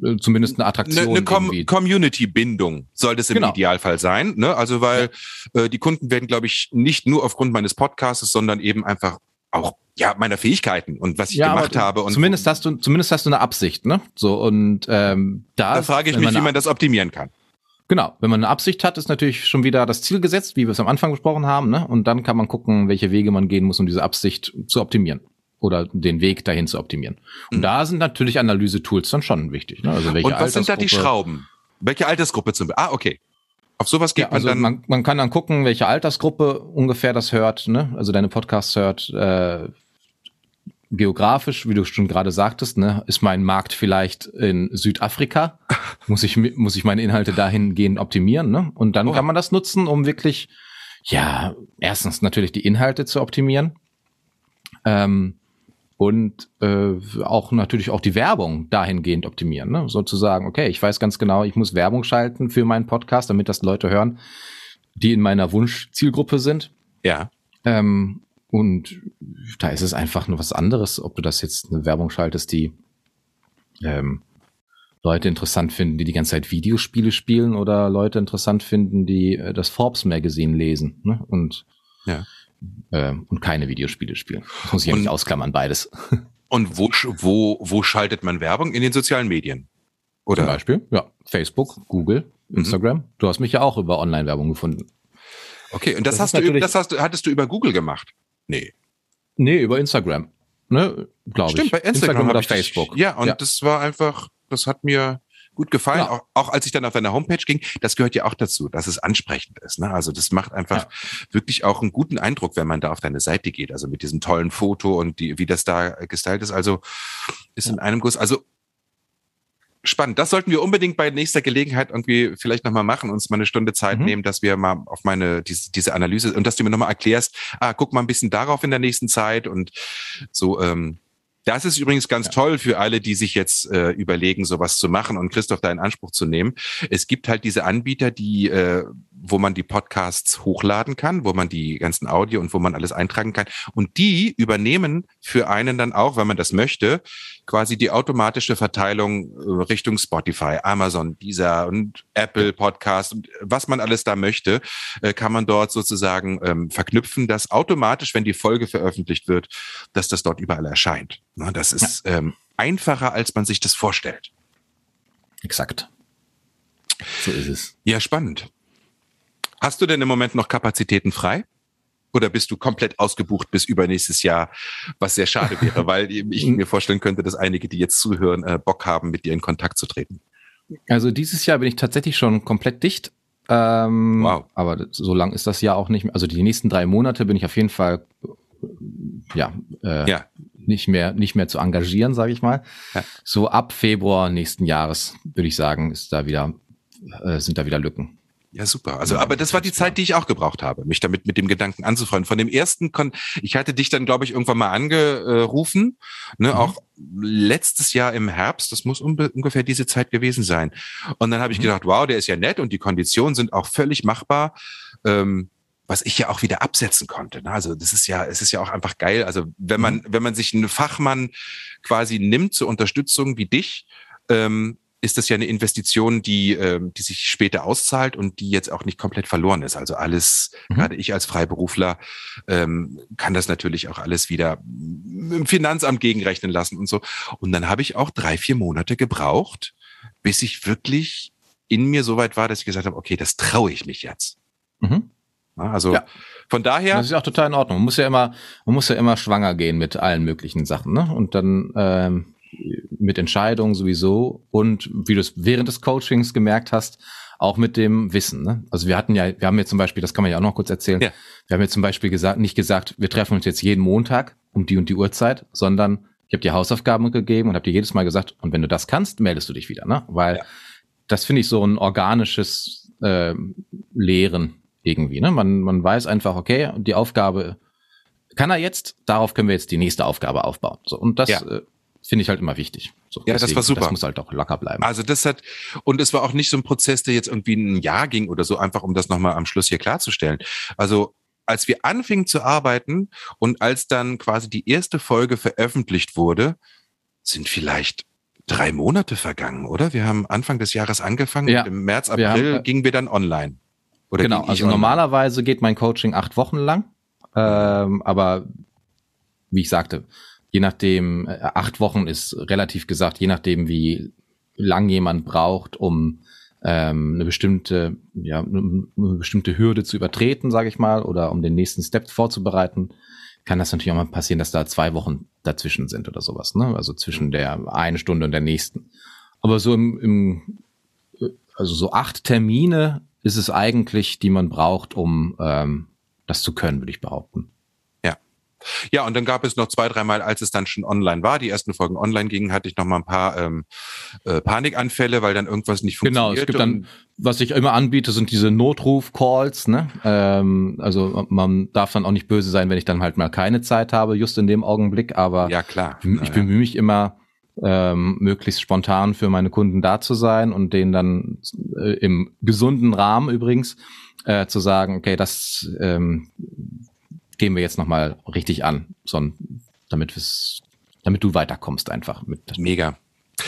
äh, zumindest eine Eine, Attraktion eine Com irgendwie. Community-Bindung soll das im Genau. Idealfall sein. Ne? Also weil äh, die Kunden werden, glaube ich, nicht nur aufgrund meines Podcasts, sondern eben einfach auch ja meiner Fähigkeiten und was ich Ja, gemacht habe. Und zumindest hast du, zumindest hast du eine Absicht, ne? So und ähm, da, da frage ich mich, wie man das optimieren kann. Genau, wenn man eine Absicht hat, ist natürlich schon wieder das Ziel gesetzt, wie wir es am Anfang besprochen haben, ne? Und dann kann man gucken, welche Wege man gehen muss, um diese Absicht zu optimieren oder den Weg dahin zu optimieren. Und Mhm. da sind natürlich Analyse-Tools dann schon wichtig. Ne? Also welche Und was sind da die Schrauben? Welche Altersgruppe zum Ah, okay. Auf sowas geht Ja, also man dann. man, man kann dann gucken, welche Altersgruppe ungefähr das hört, ne? Also deine Podcasts hört. Äh, geografisch, wie du schon gerade sagtest, ne, ist mein Markt vielleicht in Südafrika. muss ich muss ich meine Inhalte dahingehend optimieren, ne? Und dann Oh. kann man das nutzen, um wirklich ja erstens natürlich die Inhalte zu optimieren. Ähm, und äh, auch natürlich auch die Werbung dahingehend optimieren, ne? sozusagen, okay, ich weiß ganz genau, ich muss Werbung schalten für meinen Podcast, damit das Leute hören, die in meiner Wunschzielgruppe sind. ja. Ähm, und da ist es einfach nur was anderes, ob du das jetzt eine Werbung schaltest, die ähm, Leute interessant finden, die die ganze Zeit Videospiele spielen oder Leute interessant finden, die äh, das Forbes Magazine lesen ne? und Ja. Ähm, und keine Videospiele spielen. Das muss ich ja Und- nicht ausklammern, beides. Und wo, wo, wo schaltet man Werbung? In den sozialen Medien. Zum Oder? Beispiel, ja, Facebook, Google, Mhm. Instagram. Du hast mich ja auch über Online-Werbung gefunden. Okay, und das, Das hast du, das hast du, hattest du über Google gemacht? Nee. Nee, über Instagram. ne, glaube ich. Stimmt, bei Instagram, Instagram oder ich dich- Facebook. Ja, und Ja. das war einfach, das hat mir gut gefallen. Ja. Auch, auch als ich dann auf deine Homepage ging, das gehört ja auch dazu, dass es ansprechend ist. Ne? Also das macht einfach wirklich auch einen guten Eindruck, wenn man da auf deine Seite geht. Also mit diesem tollen Foto und die, wie das da gestylt ist. Also ist in einem Guss. Also spannend. Das sollten wir unbedingt bei nächster Gelegenheit irgendwie vielleicht nochmal machen, uns mal eine Stunde Zeit Mhm. nehmen, dass wir mal auf meine, diese, diese Analyse und dass du mir nochmal erklärst, ah, guck mal ein bisschen darauf in der nächsten Zeit und so, ähm, das ist übrigens ganz Ja. toll für alle, die sich jetzt äh, überlegen, sowas zu machen und Christoph da in Anspruch zu nehmen. Es gibt halt diese Anbieter, die, äh, wo man die Podcasts hochladen kann, wo man die ganzen Audio und wo man alles eintragen kann. Und die übernehmen für einen dann auch, wenn man das möchte, quasi die automatische Verteilung äh, Richtung Spotify, Amazon, Deezer und Apple Podcast und was man alles da möchte, äh, kann man dort sozusagen ähm, verknüpfen, dass automatisch, wenn die Folge veröffentlicht wird, dass das dort überall erscheint. Na, das ist ähm, einfacher, als man sich das vorstellt. Exakt. So ist es. Ja, spannend. Hast du denn im Moment noch Kapazitäten frei? Oder bist du komplett ausgebucht bis übernächstes Jahr, was sehr schade wäre, weil ich mir vorstellen könnte, dass einige, die jetzt zuhören, äh, Bock haben, mit dir in Kontakt zu treten. Also dieses Jahr bin ich tatsächlich schon komplett dicht. Ähm, Wow. Aber so lang ist das Jahr auch nicht mehr. Also die nächsten drei Monate bin ich auf jeden Fall ja, äh, Ja. nicht mehr nicht mehr zu engagieren, sage ich mal. Ja. So ab Februar nächsten Jahres würde ich sagen, ist da wieder äh, sind da wieder Lücken. Ja, super. Also, aber das war die. Zeit, die ich auch gebraucht habe, mich damit mit dem Gedanken anzufreunden. Von dem ersten, Kon ich hatte dich dann, glaube ich, irgendwann mal angerufen, ne, Mhm. auch letztes Jahr im Herbst, das muss ungefähr diese Zeit gewesen sein. Und dann habe ich Mhm. gedacht, wow, der ist ja nett und die Konditionen sind auch völlig machbar. Ähm, was ich ja auch wieder absetzen konnte. ne? Also das ist ja, es ist ja auch einfach geil. Also wenn man, wenn man sich einen Fachmann quasi nimmt zur Unterstützung wie dich, ähm, ist das ja eine Investition, die, ähm, die sich später auszahlt und die jetzt auch nicht komplett verloren ist. Also alles, Mhm. gerade ich als Freiberufler, ähm, kann das natürlich auch alles wieder im Finanzamt gegenrechnen lassen und so. Und dann habe ich auch drei, vier Monate gebraucht, bis ich wirklich in mir so weit war, dass ich gesagt habe, okay, das traue ich mich jetzt. Mhm. Also Ja. von daher, Das ist auch total in Ordnung. Man muss ja immer, man muss ja immer schwanger gehen mit allen möglichen Sachen, ne? Und dann ähm, mit Entscheidungen sowieso und wie du es während des Coachings gemerkt hast, auch mit dem Wissen. Ne? Also wir hatten ja, wir haben jetzt zum Beispiel, das kann man ja auch noch kurz erzählen, Ja. wir haben jetzt zum Beispiel gesagt, nicht gesagt, wir treffen uns jetzt jeden Montag um die und die Uhrzeit, sondern ich habe dir Hausaufgaben gegeben und habe dir jedes Mal gesagt, und wenn du das kannst, meldest du dich wieder, ne? Weil Ja. das finde ich so ein organisches äh, Lehren irgendwie. Ne? Man, man weiß einfach, okay, die Aufgabe kann er jetzt, darauf können wir jetzt die nächste Aufgabe aufbauen. So, und das Ja. äh, finde ich halt immer wichtig. So, Ja, das war super. Das muss halt auch locker bleiben. Also das hat, und es war auch nicht so ein Prozess, der jetzt irgendwie ein Jahr ging oder so, einfach um das nochmal am Schluss hier klarzustellen. Also als wir anfingen zu arbeiten und als dann quasi die erste Folge veröffentlicht wurde, sind vielleicht drei Monate vergangen, oder? Wir haben Anfang des Jahres angefangen Ja, und im März, wir April haben, äh, gingen wir dann online. Oder genau, also online? normalerweise geht mein Coaching acht Wochen lang. Ähm, aber wie ich sagte, je nachdem, äh, acht Wochen ist relativ gesagt, je nachdem, wie lang jemand braucht, um ähm, eine bestimmte, ja, eine bestimmte Hürde zu übertreten, sage ich mal, oder um den nächsten Step vorzubereiten, kann das natürlich auch mal passieren, dass da zwei Wochen dazwischen sind oder sowas, ne? Also zwischen der einen Stunde und der nächsten. Aber so im, im also so acht Termine ist es eigentlich, die man braucht, um ähm, das zu können, würde ich behaupten. Ja, und dann gab es noch zwei, dreimal, als es dann schon online war, die ersten Folgen online gingen, hatte ich noch mal ein paar ähm, äh, Panikanfälle, weil dann irgendwas nicht Genau, funktioniert. es gibt dann, was ich immer anbiete, sind diese Notruf-Calls. Ne? Ähm, also man darf dann auch nicht böse sein, wenn ich dann halt mal keine Zeit habe, just in dem Augenblick. Aber ja, klar. ich, ich bemühe mich immer, ähm, möglichst spontan für meine Kunden da zu sein und denen dann äh, im gesunden Rahmen übrigens äh, zu sagen, okay, das ähm, gehen wir jetzt nochmal richtig an, so, damit, damit du weiterkommst einfach mit Mega.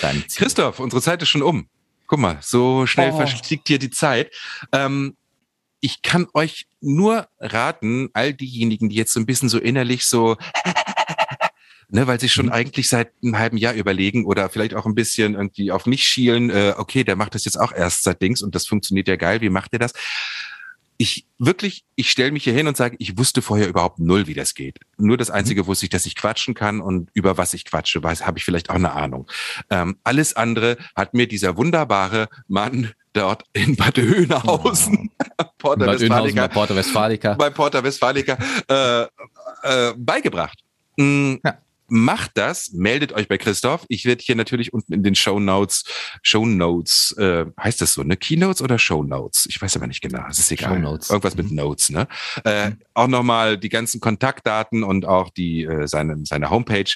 deinem Ziel. Christoph, unsere Zeit ist schon um. Guck mal, so schnell Oh. verfliegt hier die Zeit. Ähm, ich kann euch nur raten, all diejenigen, die jetzt so ein bisschen so innerlich so, ne, weil sie schon Mhm. eigentlich seit einem halben Jahr überlegen oder vielleicht auch ein bisschen irgendwie auf mich schielen, äh, okay, der macht das jetzt auch erst seit Dings und das funktioniert ja geil, wie macht ihr das? Ich wirklich, ich stelle mich hier hin und sage, ich wusste vorher überhaupt null, wie das geht. Nur das Einzige wusste ich, dass ich quatschen kann und über was ich quatsche, weiß, habe ich vielleicht auch eine Ahnung. Ähm, alles andere hat mir dieser wunderbare Mann dort in Bad Oeynhausen, oh. Porta Bad Westfalica, bei Porta Westfalica, bei Porta Westfalica äh, äh, beigebracht. Mhm. Ja macht das, meldet euch bei Christoph. Ich werde hier natürlich unten in den Show Notes, Show Notes, äh, heißt das so, ne? Keynotes oder Show Notes? Ich weiß aber nicht genau. Es ist egal. Show Notes. Irgendwas mhm. mit Notes, ne? Äh, mhm. Auch nochmal die ganzen Kontaktdaten und auch die äh, seine seine Homepage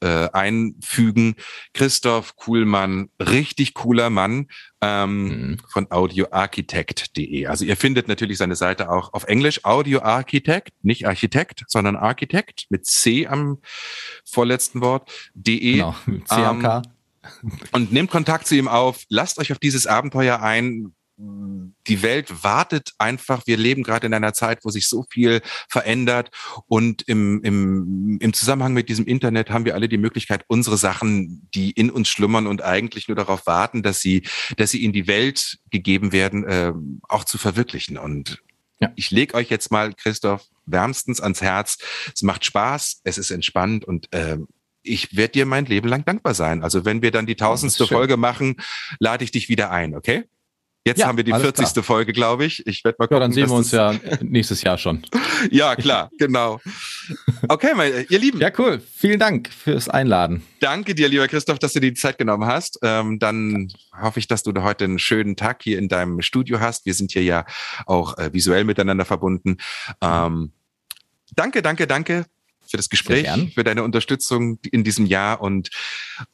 äh, einfügen. Christoph Kuhlmann, richtig cooler Mann ähm, mhm. von audioarchitect.de. Also ihr findet natürlich seine Seite auch auf Englisch, Audio Architect, nicht Architekt, sondern Architect mit C am vorletzten Wort, de. Genau, C am K. Ähm, und nehmt Kontakt zu ihm auf, lasst euch auf dieses Abenteuer ein, die Welt wartet einfach. Wir leben gerade in einer Zeit, wo sich so viel verändert. Und im, im, im Zusammenhang mit diesem Internet haben wir alle die Möglichkeit, unsere Sachen, die in uns schlummern und eigentlich nur darauf warten, dass sie, dass sie in die Welt gegeben werden, äh, auch zu verwirklichen. Und ja. ich lege euch jetzt mal, Christoph, wärmstens ans Herz. Es macht Spaß, es ist entspannt und äh, ich werde dir mein Leben lang dankbar sein. Also wenn wir dann die tausendste Folge machen, lade ich dich wieder ein, okay? Jetzt ja, haben wir die 40. Klar. Folge, glaube ich. Ich werde mal gucken. Ja, dann sehen wir uns ja nächstes Jahr schon. ja, klar, genau. Okay, meine, ihr Lieben. Ja, cool. Vielen Dank fürs Einladen. Danke dir, lieber Christoph, dass du dir die Zeit genommen hast. Ähm, dann hoffe ich, dass du heute einen schönen Tag hier in deinem Studio hast. Wir sind hier ja auch äh, visuell miteinander verbunden. Ähm, danke, danke, danke für das Gespräch, für deine Unterstützung in diesem Jahr. Und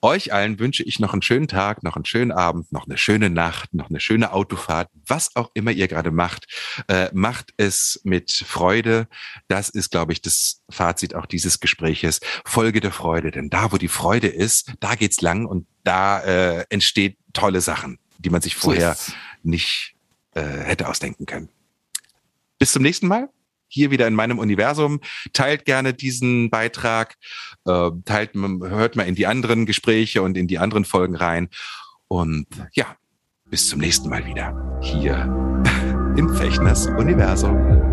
euch allen wünsche ich noch einen schönen Tag, noch einen schönen Abend, noch eine schöne Nacht, noch eine schöne Autofahrt, was auch immer ihr gerade macht. Äh, macht es mit Freude. Das ist, glaube ich, das Fazit auch dieses Gespräches. Folge der Freude. Denn da, wo die Freude ist, da geht's lang und da äh, entsteht tolle Sachen, die man sich vorher so nicht äh, hätte ausdenken können. Bis zum nächsten Mal hier wieder in meinem Universum. Teilt gerne diesen Beitrag, äh, teilt, hört mal in die anderen Gespräche und in die anderen Folgen rein. Und ja, bis zum nächsten Mal wieder hier im Fechners Universum.